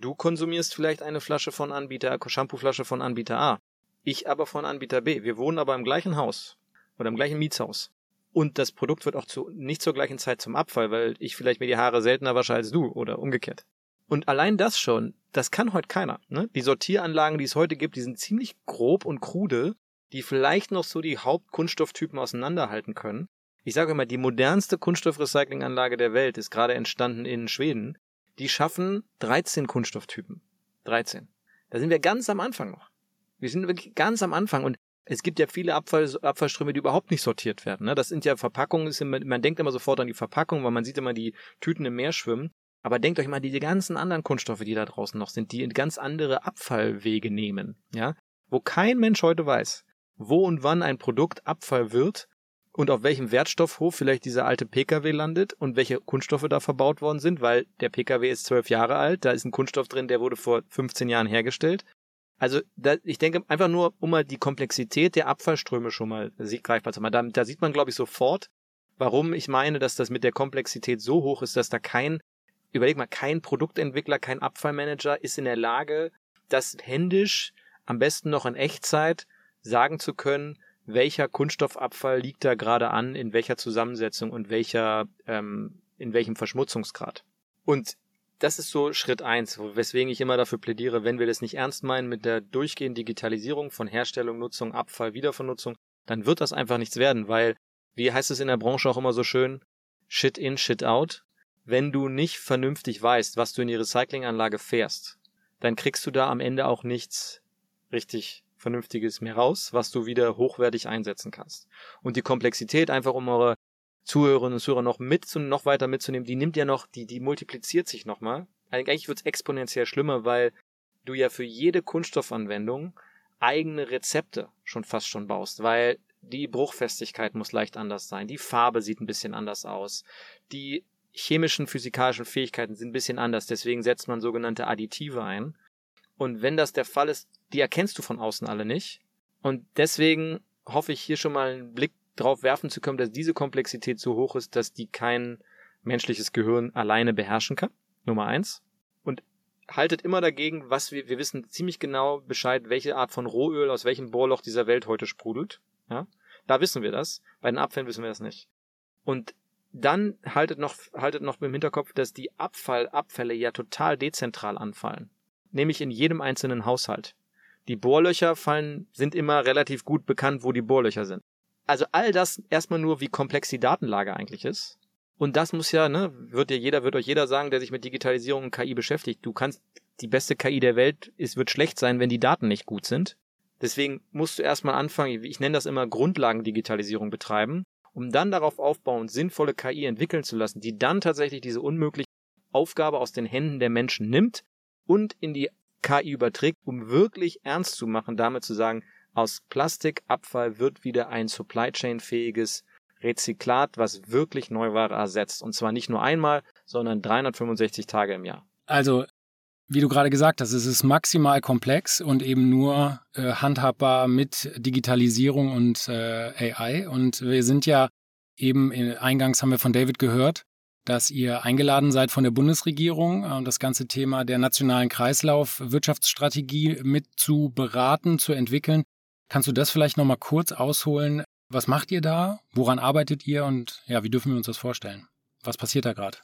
du konsumierst vielleicht eine Flasche von Anbieter, Shampooflasche von Anbieter A. Ich aber von Anbieter B. Wir wohnen aber im gleichen Haus oder im gleichen Mietshaus. Und das Produkt wird auch zu, nicht zur gleichen Zeit zum Abfall, weil ich vielleicht mir die Haare seltener wasche als du oder umgekehrt. Und allein das schon, das kann heute keiner. Ne? Die Sortieranlagen, die es heute gibt, die sind ziemlich grob und krude, die vielleicht noch so die Hauptkunststofftypen auseinanderhalten können. Ich sage immer, die modernste Kunststoffrecyclinganlage der Welt ist gerade entstanden in Schweden. Die schaffen 13 Kunststofftypen. 13. Da sind wir ganz am Anfang noch. Wir sind wirklich ganz am Anfang und es gibt ja viele Abfall, Abfallströme, die überhaupt nicht sortiert werden. Ne? Das sind ja Verpackungen, man denkt immer sofort an die Verpackung, weil man sieht immer die Tüten im Meer schwimmen. Aber denkt euch mal diese ganzen anderen Kunststoffe, die da draußen noch sind, die in ganz andere Abfallwege nehmen, ja, wo kein Mensch heute weiß, wo und wann ein Produkt Abfall wird und auf welchem Wertstoffhof vielleicht dieser alte Pkw landet und welche Kunststoffe da verbaut worden sind, weil der Pkw ist zwölf Jahre alt, da ist ein Kunststoff drin, der wurde vor 15 Jahren hergestellt. Also da, ich denke einfach nur, um mal die Komplexität der Abfallströme schon mal greifbar zu machen. Da, da sieht man, glaube ich, sofort, warum ich meine, dass das mit der Komplexität so hoch ist, dass da kein überleg mal, kein Produktentwickler, kein Abfallmanager ist in der Lage, das händisch, am besten noch in Echtzeit, sagen zu können, welcher Kunststoffabfall liegt da gerade an, in welcher Zusammensetzung und welcher, ähm, in welchem Verschmutzungsgrad. Und das ist so Schritt eins, weswegen ich immer dafür plädiere, wenn wir das nicht ernst meinen mit der durchgehenden Digitalisierung von Herstellung, Nutzung, Abfall, Wiedervernutzung, dann wird das einfach nichts werden, weil, wie heißt es in der Branche auch immer so schön, Shit in, Shit out wenn du nicht vernünftig weißt, was du in die Recyclinganlage fährst, dann kriegst du da am Ende auch nichts richtig Vernünftiges mehr raus, was du wieder hochwertig einsetzen kannst. Und die Komplexität, einfach um eure Zuhörerinnen und Zuhörer noch mit noch weiter mitzunehmen, die nimmt ja noch, die, die multipliziert sich nochmal. Eigentlich wird es exponentiell schlimmer, weil du ja für jede Kunststoffanwendung eigene Rezepte schon fast schon baust, weil die Bruchfestigkeit muss leicht anders sein, die Farbe sieht ein bisschen anders aus, die chemischen, physikalischen Fähigkeiten sind ein bisschen anders, deswegen setzt man sogenannte Additive ein. Und wenn das der Fall ist, die erkennst du von außen alle nicht. Und deswegen hoffe ich hier schon mal einen Blick drauf werfen zu können, dass diese Komplexität so hoch ist, dass die kein menschliches Gehirn alleine beherrschen kann. Nummer eins. Und haltet immer dagegen, was wir, wir wissen ziemlich genau Bescheid, welche Art von Rohöl aus welchem Bohrloch dieser Welt heute sprudelt. Ja, da wissen wir das. Bei den Abfällen wissen wir das nicht. Und dann haltet noch, haltet noch im Hinterkopf, dass die Abfallabfälle ja total dezentral anfallen. Nämlich in jedem einzelnen Haushalt. Die Bohrlöcher fallen, sind immer relativ gut bekannt, wo die Bohrlöcher sind. Also all das erstmal nur, wie komplex die Datenlage eigentlich ist. Und das muss ja, ne, wird dir jeder, wird euch jeder sagen, der sich mit Digitalisierung und KI beschäftigt. Du kannst, die beste KI der Welt ist, wird schlecht sein, wenn die Daten nicht gut sind. Deswegen musst du erstmal anfangen, ich nenne das immer Grundlagendigitalisierung betreiben um dann darauf aufbauend sinnvolle KI entwickeln zu lassen, die dann tatsächlich diese unmögliche Aufgabe aus den Händen der Menschen nimmt und in die KI überträgt, um wirklich ernst zu machen, damit zu sagen, aus Plastikabfall wird wieder ein Supply Chain fähiges Rezyklat, was wirklich Neuware ersetzt. Und zwar nicht nur einmal, sondern 365 Tage im Jahr. Also wie du gerade gesagt hast, es ist maximal komplex und eben nur äh, handhabbar mit Digitalisierung und äh, AI. Und wir sind ja eben, in, eingangs haben wir von David gehört, dass ihr eingeladen seid von der Bundesregierung und äh, das ganze Thema der nationalen Kreislaufwirtschaftsstrategie mit zu beraten, zu entwickeln. Kannst du das vielleicht nochmal kurz ausholen? Was macht ihr da? Woran arbeitet ihr? Und ja, wie dürfen wir uns das vorstellen? Was passiert da gerade?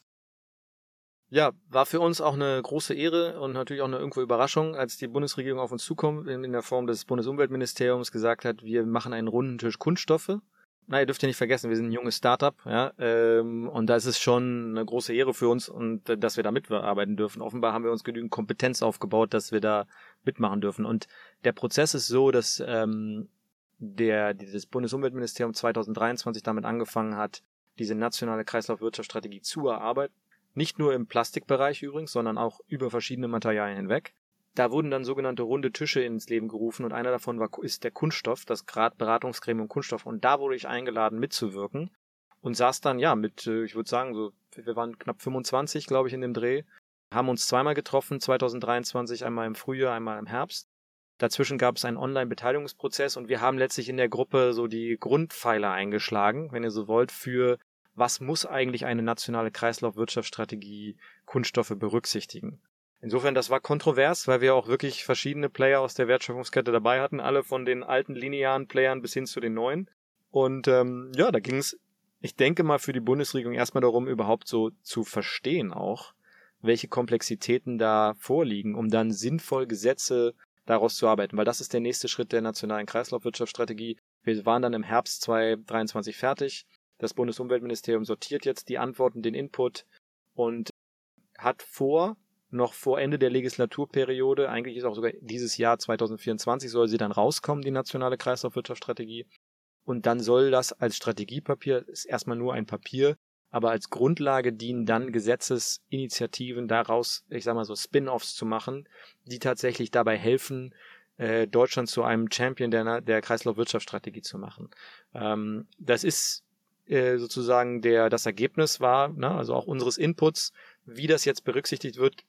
Ja, war für uns auch eine große Ehre und natürlich auch eine irgendwo Überraschung, als die Bundesregierung auf uns zukommt, in der Form des Bundesumweltministeriums gesagt hat, wir machen einen runden Tisch Kunststoffe. Na, ihr dürft ja nicht vergessen, wir sind ein junges Startup, ja, ähm, und da ist es schon eine große Ehre für uns und äh, dass wir da mitarbeiten dürfen. Offenbar haben wir uns genügend Kompetenz aufgebaut, dass wir da mitmachen dürfen. Und der Prozess ist so, dass ähm, der das Bundesumweltministerium 2023 damit angefangen hat, diese nationale Kreislaufwirtschaftsstrategie zu erarbeiten nicht nur im Plastikbereich übrigens, sondern auch über verschiedene Materialien hinweg. Da wurden dann sogenannte runde Tische ins Leben gerufen und einer davon war, ist der Kunststoff, das Grad Beratungsgremium Kunststoff. Und da wurde ich eingeladen mitzuwirken und saß dann, ja, mit, äh, ich würde sagen, so, wir waren knapp 25, glaube ich, in dem Dreh, haben uns zweimal getroffen, 2023, einmal im Frühjahr, einmal im Herbst. Dazwischen gab es einen Online-Beteiligungsprozess und wir haben letztlich in der Gruppe so die Grundpfeiler eingeschlagen, wenn ihr so wollt, für was muss eigentlich eine nationale Kreislaufwirtschaftsstrategie Kunststoffe berücksichtigen. Insofern, das war kontrovers, weil wir auch wirklich verschiedene Player aus der Wertschöpfungskette dabei hatten, alle von den alten linearen Playern bis hin zu den neuen. Und ähm, ja, da ging es, ich denke mal, für die Bundesregierung erstmal darum, überhaupt so zu verstehen auch, welche Komplexitäten da vorliegen, um dann sinnvoll Gesetze daraus zu arbeiten, weil das ist der nächste Schritt der nationalen Kreislaufwirtschaftsstrategie. Wir waren dann im Herbst 2023 fertig das Bundesumweltministerium sortiert jetzt die Antworten, den Input und hat vor, noch vor Ende der Legislaturperiode, eigentlich ist auch sogar dieses Jahr 2024 soll sie dann rauskommen, die nationale Kreislaufwirtschaftsstrategie. Und dann soll das als Strategiepapier, ist erstmal nur ein Papier, aber als Grundlage dienen dann Gesetzesinitiativen daraus, ich sag mal so Spin-offs zu machen, die tatsächlich dabei helfen, äh, Deutschland zu einem Champion der, der Kreislaufwirtschaftsstrategie zu machen. Ähm, das ist äh, sozusagen der das Ergebnis war, ne, also auch unseres Inputs, wie das jetzt berücksichtigt wird,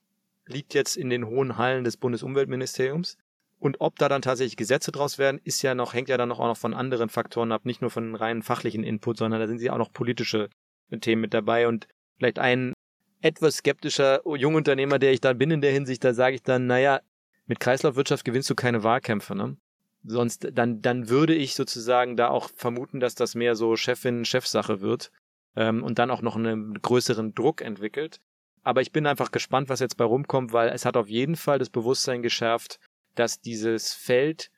liegt jetzt in den hohen Hallen des Bundesumweltministeriums. Und ob da dann tatsächlich Gesetze draus werden, ist ja noch, hängt ja dann auch noch von anderen Faktoren ab, nicht nur von reinen fachlichen Input, sondern da sind sie auch noch politische Themen mit dabei und vielleicht ein etwas skeptischer Jungunternehmer, der ich dann bin in der Hinsicht, da sage ich dann, naja, mit Kreislaufwirtschaft gewinnst du keine Wahlkämpfe, ne? Sonst, dann, dann würde ich sozusagen da auch vermuten, dass das mehr so Chefin-Chefsache wird ähm, und dann auch noch einen größeren Druck entwickelt. Aber ich bin einfach gespannt, was jetzt bei rumkommt, weil es hat auf jeden Fall das Bewusstsein geschärft, dass dieses Feld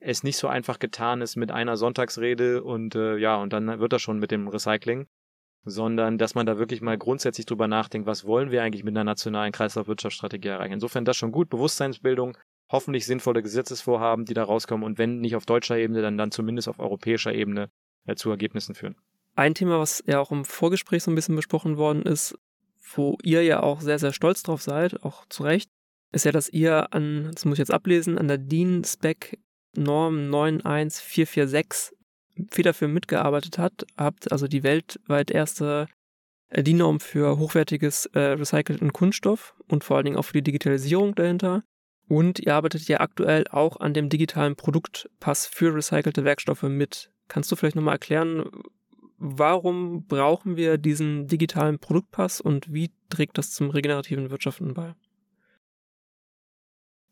es nicht so einfach getan ist mit einer Sonntagsrede und äh, ja, und dann wird das schon mit dem Recycling, sondern dass man da wirklich mal grundsätzlich drüber nachdenkt, was wollen wir eigentlich mit einer nationalen Kreislaufwirtschaftsstrategie erreichen. Insofern das schon gut, Bewusstseinsbildung, hoffentlich sinnvolle Gesetzesvorhaben, die da rauskommen und wenn nicht auf deutscher Ebene, dann dann zumindest auf europäischer Ebene äh, zu Ergebnissen führen. Ein Thema, was ja auch im Vorgespräch so ein bisschen besprochen worden ist, wo ihr ja auch sehr, sehr stolz drauf seid, auch zu Recht, ist ja, dass ihr an, das muss ich jetzt ablesen, an der DIN Spec Norm 91446 federführend mitgearbeitet hat, habt also die weltweit erste äh, DIN-Norm für hochwertiges äh, recycelten Kunststoff und vor allen Dingen auch für die Digitalisierung dahinter. Und ihr arbeitet ja aktuell auch an dem digitalen Produktpass für recycelte Werkstoffe mit. Kannst du vielleicht nochmal erklären, warum brauchen wir diesen digitalen Produktpass und wie trägt das zum regenerativen Wirtschaften bei?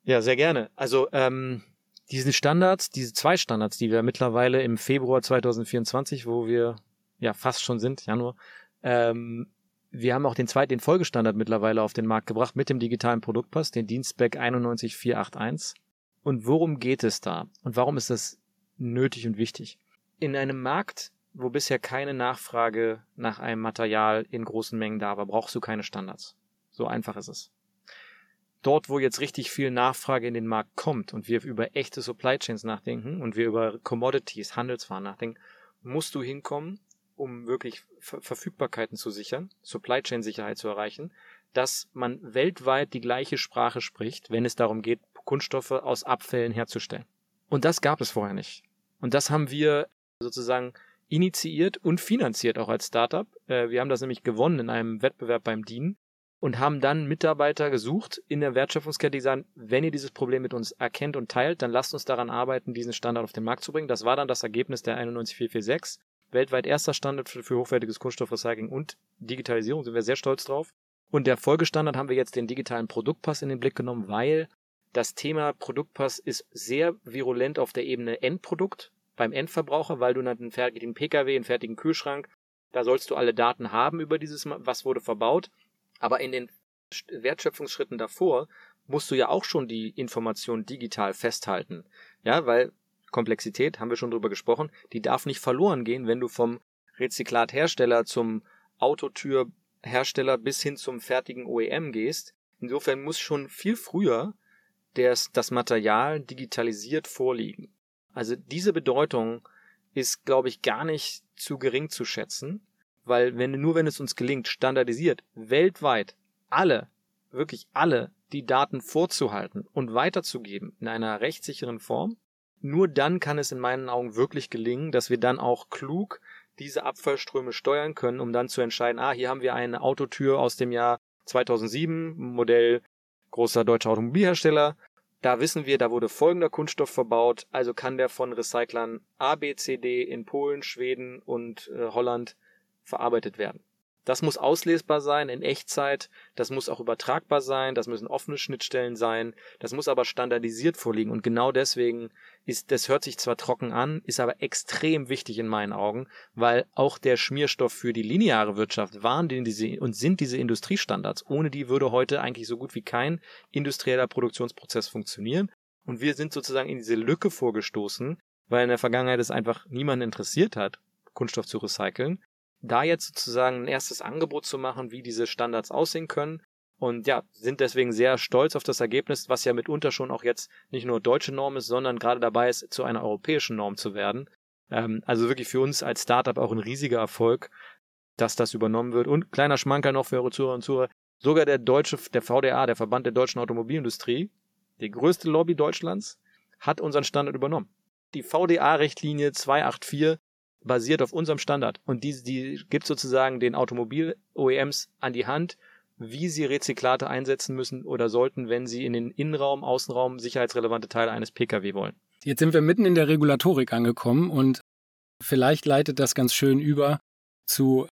Ja, sehr gerne. Also ähm, diese Standards, diese zwei Standards, die wir mittlerweile im Februar 2024, wo wir ja fast schon sind, Januar, ähm, wir haben auch den zweiten, den Folgestandard mittlerweile auf den Markt gebracht mit dem digitalen Produktpass, den Dienstback 99481. Und worum geht es da? Und warum ist das nötig und wichtig? In einem Markt, wo bisher keine Nachfrage nach einem Material in großen Mengen da war, brauchst du keine Standards. So einfach ist es. Dort, wo jetzt richtig viel Nachfrage in den Markt kommt und wir über echte Supply Chains nachdenken und wir über Commodities, Handelswaren nachdenken, musst du hinkommen, um wirklich Ver Verfügbarkeiten zu sichern, Supply Chain Sicherheit zu erreichen, dass man weltweit die gleiche Sprache spricht, wenn es darum geht, Kunststoffe aus Abfällen herzustellen. Und das gab es vorher nicht. Und das haben wir sozusagen initiiert und finanziert auch als Startup. Äh, wir haben das nämlich gewonnen in einem Wettbewerb beim DIN und haben dann Mitarbeiter gesucht in der Wertschöpfungskette, die sagen, wenn ihr dieses Problem mit uns erkennt und teilt, dann lasst uns daran arbeiten, diesen Standard auf den Markt zu bringen. Das war dann das Ergebnis der 91446. Weltweit erster Standard für, für hochwertiges Kunststoffrecycling und Digitalisierung, sind wir sehr stolz drauf. Und der Folgestandard haben wir jetzt den digitalen Produktpass in den Blick genommen, weil das Thema Produktpass ist sehr virulent auf der Ebene Endprodukt beim Endverbraucher, weil du einen fertigen Pkw, einen fertigen Kühlschrank, da sollst du alle Daten haben über dieses, was wurde verbaut. Aber in den Wertschöpfungsschritten davor musst du ja auch schon die Information digital festhalten. Ja, weil Komplexität, haben wir schon drüber gesprochen, die darf nicht verloren gehen, wenn du vom Rezyklathersteller zum Autotürhersteller bis hin zum fertigen OEM gehst. Insofern muss schon viel früher das, das Material digitalisiert vorliegen. Also diese Bedeutung ist, glaube ich, gar nicht zu gering zu schätzen, weil wenn nur wenn es uns gelingt, standardisiert weltweit alle, wirklich alle die Daten vorzuhalten und weiterzugeben in einer rechtssicheren Form, nur dann kann es in meinen Augen wirklich gelingen, dass wir dann auch klug diese Abfallströme steuern können, um dann zu entscheiden, ah, hier haben wir eine Autotür aus dem Jahr 2007, Modell großer deutscher Automobilhersteller, da wissen wir, da wurde folgender Kunststoff verbaut, also kann der von Recyclern A, B, C, D in Polen, Schweden und äh, Holland verarbeitet werden. Das muss auslesbar sein in Echtzeit, das muss auch übertragbar sein, das müssen offene Schnittstellen sein, das muss aber standardisiert vorliegen. Und genau deswegen ist, das hört sich zwar trocken an, ist aber extrem wichtig in meinen Augen, weil auch der Schmierstoff für die lineare Wirtschaft waren diese und sind diese Industriestandards. Ohne die würde heute eigentlich so gut wie kein industrieller Produktionsprozess funktionieren. Und wir sind sozusagen in diese Lücke vorgestoßen, weil in der Vergangenheit es einfach niemanden interessiert hat, Kunststoff zu recyceln da jetzt sozusagen ein erstes Angebot zu machen, wie diese Standards aussehen können und ja, sind deswegen sehr stolz auf das Ergebnis, was ja mitunter schon auch jetzt nicht nur deutsche Norm ist, sondern gerade dabei ist, zu einer europäischen Norm zu werden. Ähm, also wirklich für uns als Startup auch ein riesiger Erfolg, dass das übernommen wird. Und kleiner Schmankerl noch für eure Zuhörer und Zuhörer. Sogar der deutsche, der VDA, der Verband der deutschen Automobilindustrie, die größte Lobby Deutschlands, hat unseren Standard übernommen. Die VDA-Richtlinie 284 basiert auf unserem Standard und die, die gibt sozusagen den Automobil-OEMs an die Hand, wie sie Rezyklate einsetzen müssen oder sollten, wenn sie in den Innenraum, Außenraum sicherheitsrelevante Teile eines Pkw wollen. Jetzt sind wir mitten in der Regulatorik angekommen und vielleicht leitet das ganz schön über zu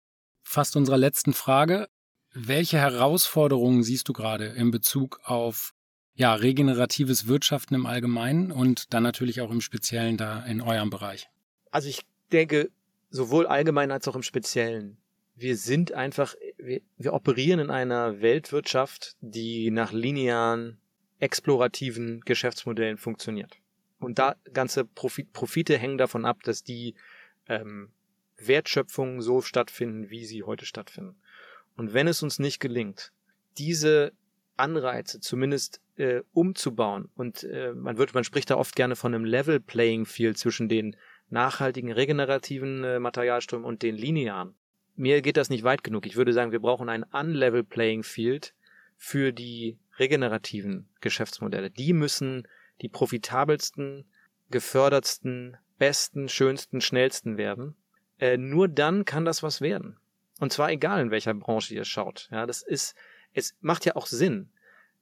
fast unserer letzten Frage. Welche Herausforderungen siehst du gerade in Bezug auf ja, regeneratives Wirtschaften im Allgemeinen und dann natürlich auch im Speziellen da in eurem Bereich? Also ich denke, sowohl allgemein als auch im Speziellen wir sind einfach, wir, wir operieren in einer Weltwirtschaft, die nach linearen, explorativen Geschäftsmodellen funktioniert. Und da ganze Profit, Profite hängen davon ab, dass die ähm, Wertschöpfungen so stattfinden, wie sie heute stattfinden. Und wenn es uns nicht gelingt, diese Anreize zumindest äh, umzubauen und äh, man wird, man spricht da oft gerne von einem Level Playing Field zwischen den nachhaltigen regenerativen äh, Materialströmen und den linearen mir geht das nicht weit genug. Ich würde sagen, wir brauchen ein Unlevel Playing Field für die regenerativen Geschäftsmodelle. Die müssen die profitabelsten, gefördertsten, besten, schönsten, schnellsten werden. Äh, nur dann kann das was werden. Und zwar egal in welcher Branche ihr schaut. Ja, das ist, es macht ja auch Sinn.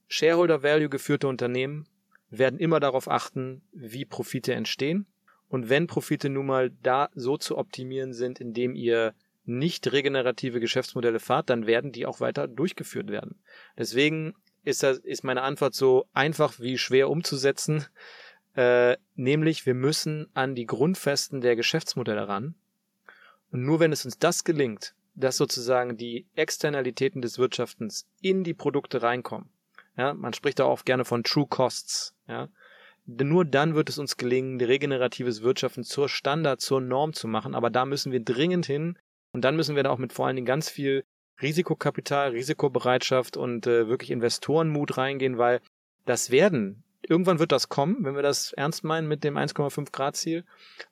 Shareholder Value geführte Unternehmen werden immer darauf achten, wie Profite entstehen. Und wenn Profite nun mal da so zu optimieren sind, indem ihr nicht regenerative Geschäftsmodelle fahrt, dann werden die auch weiter durchgeführt werden. Deswegen ist, das, ist meine Antwort so einfach wie schwer umzusetzen. Äh, nämlich, wir müssen an die Grundfesten der Geschäftsmodelle ran. Und nur wenn es uns das gelingt, dass sozusagen die Externalitäten des Wirtschaftens in die Produkte reinkommen. Ja, man spricht da auch gerne von True Costs. Ja, nur dann wird es uns gelingen, regeneratives Wirtschaften zur Standard, zur Norm zu machen. Aber da müssen wir dringend hin, und dann müssen wir da auch mit vor allen Dingen ganz viel Risikokapital, Risikobereitschaft und äh, wirklich Investorenmut reingehen, weil das werden, irgendwann wird das kommen, wenn wir das ernst meinen mit dem 1,5 Grad Ziel.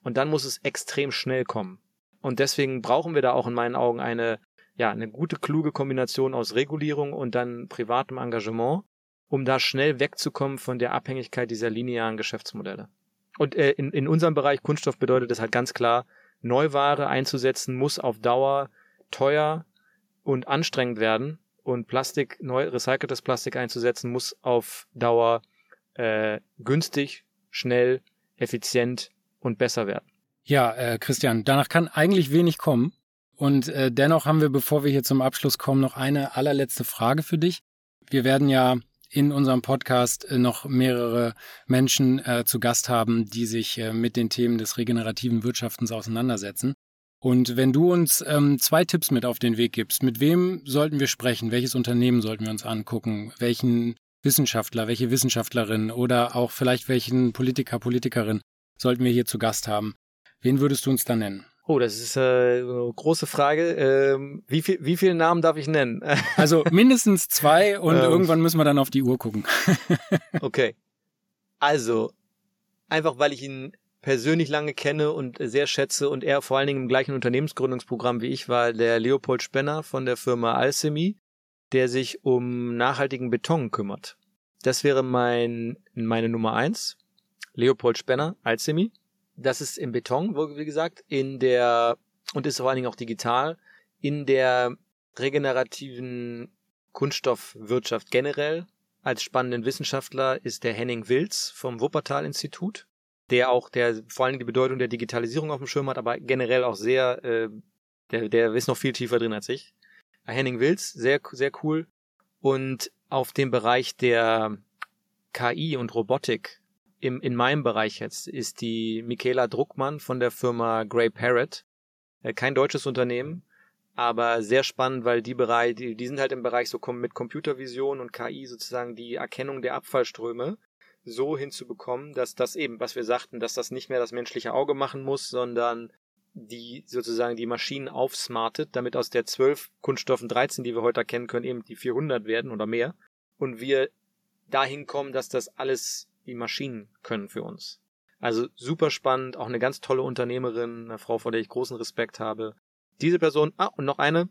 Und dann muss es extrem schnell kommen. Und deswegen brauchen wir da auch in meinen Augen eine, ja, eine gute, kluge Kombination aus Regulierung und dann privatem Engagement, um da schnell wegzukommen von der Abhängigkeit dieser linearen Geschäftsmodelle. Und äh, in, in unserem Bereich Kunststoff bedeutet das halt ganz klar, Neuware einzusetzen, muss auf Dauer teuer und anstrengend werden. Und Plastik, neu recyceltes Plastik einzusetzen, muss auf Dauer äh, günstig, schnell, effizient und besser werden. Ja, äh, Christian, danach kann eigentlich wenig kommen. Und äh, dennoch haben wir, bevor wir hier zum Abschluss kommen, noch eine allerletzte Frage für dich. Wir werden ja in unserem Podcast äh, noch mehrere Menschen äh, zu Gast haben, die sich äh, mit den Themen des regenerativen Wirtschaftens auseinandersetzen. Und wenn du uns ähm, zwei Tipps mit auf den Weg gibst, mit wem sollten wir sprechen? Welches Unternehmen sollten wir uns angucken? Welchen Wissenschaftler, welche Wissenschaftlerin oder auch vielleicht welchen Politiker, Politikerin sollten wir hier zu Gast haben? Wen würdest du uns da nennen? Oh, das ist äh, eine große Frage. Ähm, wie, viel, wie viele Namen darf ich nennen? also mindestens zwei und ähm, irgendwann müssen wir dann auf die Uhr gucken. okay. Also, einfach weil ich ihn persönlich lange kenne und sehr schätze und er vor allen Dingen im gleichen Unternehmensgründungsprogramm wie ich war, der Leopold Spenner von der Firma Alchemy, der sich um nachhaltigen Beton kümmert. Das wäre mein, meine Nummer eins. Leopold Spenner, Alchemy. Das ist im Beton, wie gesagt, in der, und ist vor allen Dingen auch digital, in der regenerativen Kunststoffwirtschaft generell. Als spannenden Wissenschaftler ist der Henning Wilz vom Wuppertal-Institut, der auch der vor allen Dingen die Bedeutung der Digitalisierung auf dem Schirm hat, aber generell auch sehr, äh, der, der ist noch viel tiefer drin als ich. Henning Wilz, sehr, sehr cool. Und auf dem Bereich der KI und Robotik im, in meinem Bereich jetzt ist die Michaela Druckmann von der Firma Grey Parrot. Äh, kein deutsches Unternehmen, aber sehr spannend, weil die Bereich, die, die sind halt im Bereich so mit Computervision und KI sozusagen die Erkennung der Abfallströme so hinzubekommen, dass das eben, was wir sagten, dass das nicht mehr das menschliche Auge machen muss, sondern die sozusagen die Maschinen aufsmartet, damit aus der 12 Kunststoffen 13, die wir heute erkennen können, eben die 400 werden oder mehr. Und wir dahin kommen, dass das alles die Maschinen können für uns. Also super spannend, auch eine ganz tolle Unternehmerin, eine Frau, vor der ich großen Respekt habe. Diese Person, ah, und noch eine,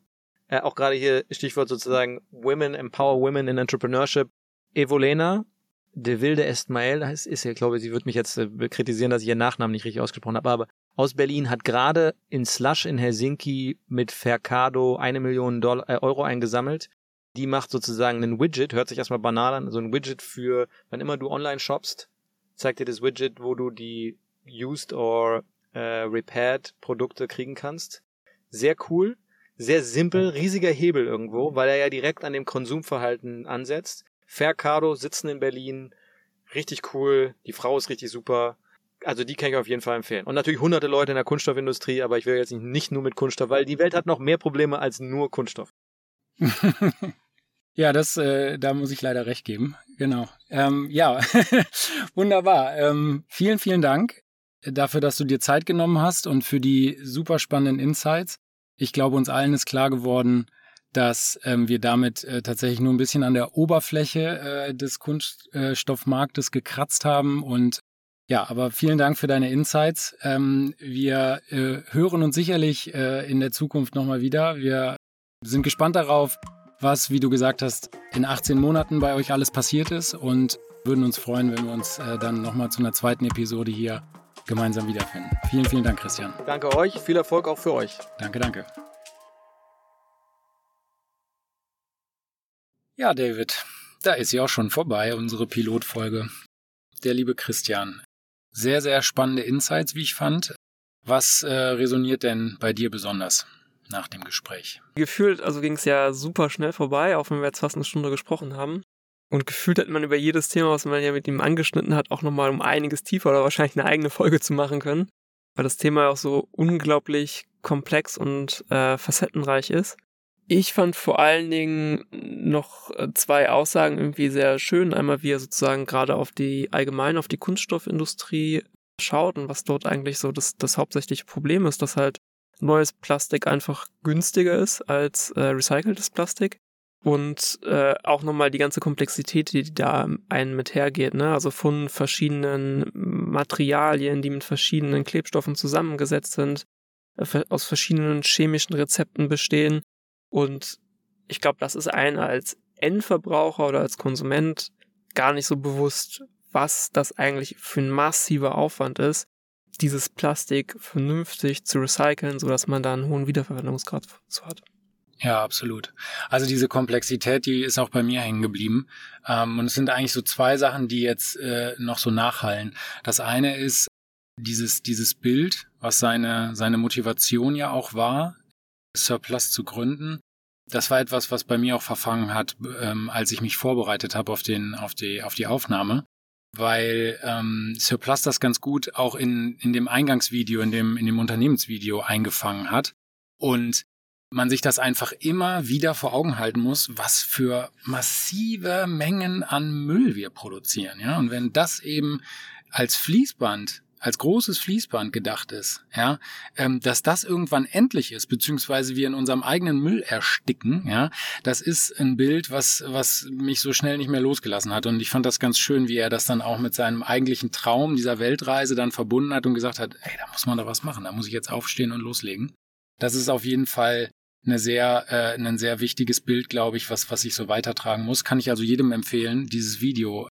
äh, auch gerade hier Stichwort sozusagen Women, Empower Women in Entrepreneurship. Evolena de Wilde Estmael, das ist ja, glaube ich, sie wird mich jetzt äh, kritisieren, dass ich ihren Nachnamen nicht richtig ausgesprochen habe, aber aus Berlin hat gerade in Slush in Helsinki mit Fercado eine Million Dollar, äh, Euro eingesammelt. Die macht sozusagen einen Widget, hört sich erstmal banal an, so ein Widget für, wann immer du online shoppst, zeigt dir das Widget, wo du die used or äh, repaired Produkte kriegen kannst. Sehr cool, sehr simpel, riesiger Hebel irgendwo, weil er ja direkt an dem Konsumverhalten ansetzt. Faircado sitzen in Berlin, richtig cool, die Frau ist richtig super. Also die kann ich auf jeden Fall empfehlen. Und natürlich hunderte Leute in der Kunststoffindustrie, aber ich will jetzt nicht nur mit Kunststoff, weil die Welt hat noch mehr Probleme als nur Kunststoff. Ja, das, äh, da muss ich leider recht geben. Genau. Ähm, ja, wunderbar. Ähm, vielen, vielen Dank dafür, dass du dir Zeit genommen hast und für die super spannenden Insights. Ich glaube, uns allen ist klar geworden, dass ähm, wir damit äh, tatsächlich nur ein bisschen an der Oberfläche äh, des Kunststoffmarktes gekratzt haben. Und ja, aber vielen Dank für deine Insights. Ähm, wir äh, hören uns sicherlich äh, in der Zukunft nochmal wieder. Wir sind gespannt darauf, was, wie du gesagt hast, in 18 Monaten bei euch alles passiert ist und würden uns freuen, wenn wir uns äh, dann nochmal zu einer zweiten Episode hier gemeinsam wiederfinden. Vielen, vielen Dank, Christian. Danke euch, viel Erfolg auch für euch. Danke, danke. Ja, David, da ist sie auch schon vorbei, unsere Pilotfolge. Der liebe Christian. Sehr, sehr spannende Insights, wie ich fand. Was äh, resoniert denn bei dir besonders? Nach dem Gespräch. Gefühlt, also ging es ja super schnell vorbei, auch wenn wir jetzt fast eine Stunde gesprochen haben. Und gefühlt hat man über jedes Thema, was man ja mit ihm angeschnitten hat, auch nochmal um einiges tiefer oder wahrscheinlich eine eigene Folge zu machen können. Weil das Thema auch so unglaublich komplex und äh, facettenreich ist. Ich fand vor allen Dingen noch äh, zwei Aussagen irgendwie sehr schön. Einmal, wie er sozusagen gerade auf die allgemein auf die Kunststoffindustrie schaut und was dort eigentlich so das, das hauptsächliche Problem ist, dass halt neues Plastik einfach günstiger ist als äh, recyceltes Plastik. Und äh, auch nochmal die ganze Komplexität, die da einen mit hergeht, ne? Also von verschiedenen Materialien, die mit verschiedenen Klebstoffen zusammengesetzt sind, äh, aus verschiedenen chemischen Rezepten bestehen. Und ich glaube, das ist ein als Endverbraucher oder als Konsument gar nicht so bewusst, was das eigentlich für ein massiver Aufwand ist, dieses Plastik vernünftig zu recyceln, sodass man da einen hohen Wiederverwendungsgrad zu hat. Ja, absolut. Also diese Komplexität, die ist auch bei mir hängen geblieben. Ähm, und es sind eigentlich so zwei Sachen, die jetzt äh, noch so nachhallen. Das eine ist dieses, dieses Bild, was seine, seine Motivation ja auch war, Surplus zu gründen. Das war etwas, was bei mir auch verfangen hat, ähm, als ich mich vorbereitet habe auf, den, auf, die, auf die Aufnahme weil ähm, Surplus das ganz gut auch in, in dem Eingangsvideo, in dem, in dem Unternehmensvideo eingefangen hat. Und man sich das einfach immer wieder vor Augen halten muss, was für massive Mengen an Müll wir produzieren. Ja? Und wenn das eben als Fließband als großes Fließband gedacht ist, ja, ähm, dass das irgendwann endlich ist, beziehungsweise wir in unserem eigenen Müll ersticken, ja, das ist ein Bild, was, was mich so schnell nicht mehr losgelassen hat. Und ich fand das ganz schön, wie er das dann auch mit seinem eigentlichen Traum dieser Weltreise dann verbunden hat und gesagt hat, ey, da muss man da was machen, da muss ich jetzt aufstehen und loslegen. Das ist auf jeden Fall eine sehr, äh, ein sehr wichtiges Bild, glaube ich, was, was ich so weitertragen muss. Kann ich also jedem empfehlen, dieses Video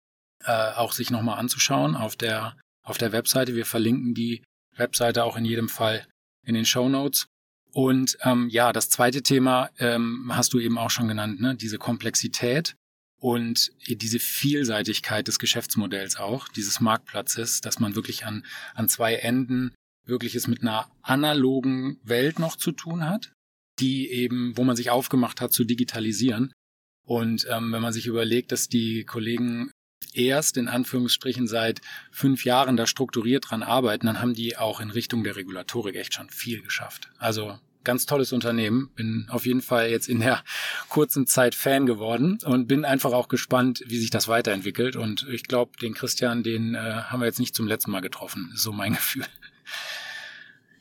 äh, auch sich nochmal anzuschauen auf der auf der Webseite. Wir verlinken die Webseite auch in jedem Fall in den Show Notes. Und ähm, ja, das zweite Thema ähm, hast du eben auch schon genannt, ne? diese Komplexität und diese Vielseitigkeit des Geschäftsmodells auch, dieses Marktplatzes, dass man wirklich an, an zwei Enden wirklich es mit einer analogen Welt noch zu tun hat, die eben, wo man sich aufgemacht hat zu digitalisieren. Und ähm, wenn man sich überlegt, dass die Kollegen erst in Anführungsstrichen seit fünf Jahren da strukturiert dran arbeiten, dann haben die auch in Richtung der Regulatorik echt schon viel geschafft. Also ganz tolles Unternehmen. Bin auf jeden Fall jetzt in der kurzen Zeit Fan geworden und bin einfach auch gespannt, wie sich das weiterentwickelt. Und ich glaube, den Christian, den äh, haben wir jetzt nicht zum letzten Mal getroffen. So mein Gefühl.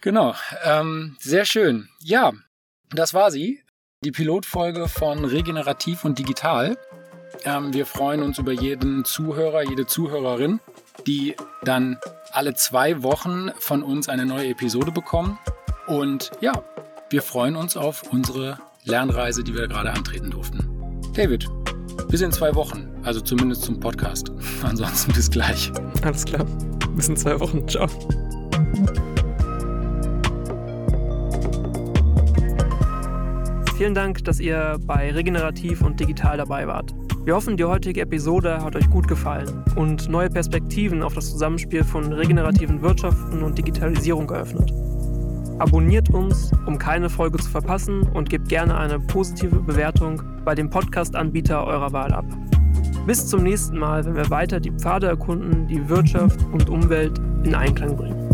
Genau. Ähm, sehr schön. Ja, das war sie. Die Pilotfolge von Regenerativ und Digital. Ähm, wir freuen uns über jeden Zuhörer, jede Zuhörerin, die dann alle zwei Wochen von uns eine neue Episode bekommen. Und ja, wir freuen uns auf unsere Lernreise, die wir gerade antreten durften. David, bis in zwei Wochen, also zumindest zum Podcast. Ansonsten bis gleich. Alles klar. Bis in zwei Wochen. Ciao. Vielen Dank, dass ihr bei Regenerativ und Digital dabei wart. Wir hoffen, die heutige Episode hat euch gut gefallen und neue Perspektiven auf das Zusammenspiel von regenerativen Wirtschaften und Digitalisierung geöffnet. Abonniert uns, um keine Folge zu verpassen und gebt gerne eine positive Bewertung bei dem Podcast-Anbieter eurer Wahl ab. Bis zum nächsten Mal, wenn wir weiter die Pfade erkunden, die Wirtschaft und Umwelt in Einklang bringen.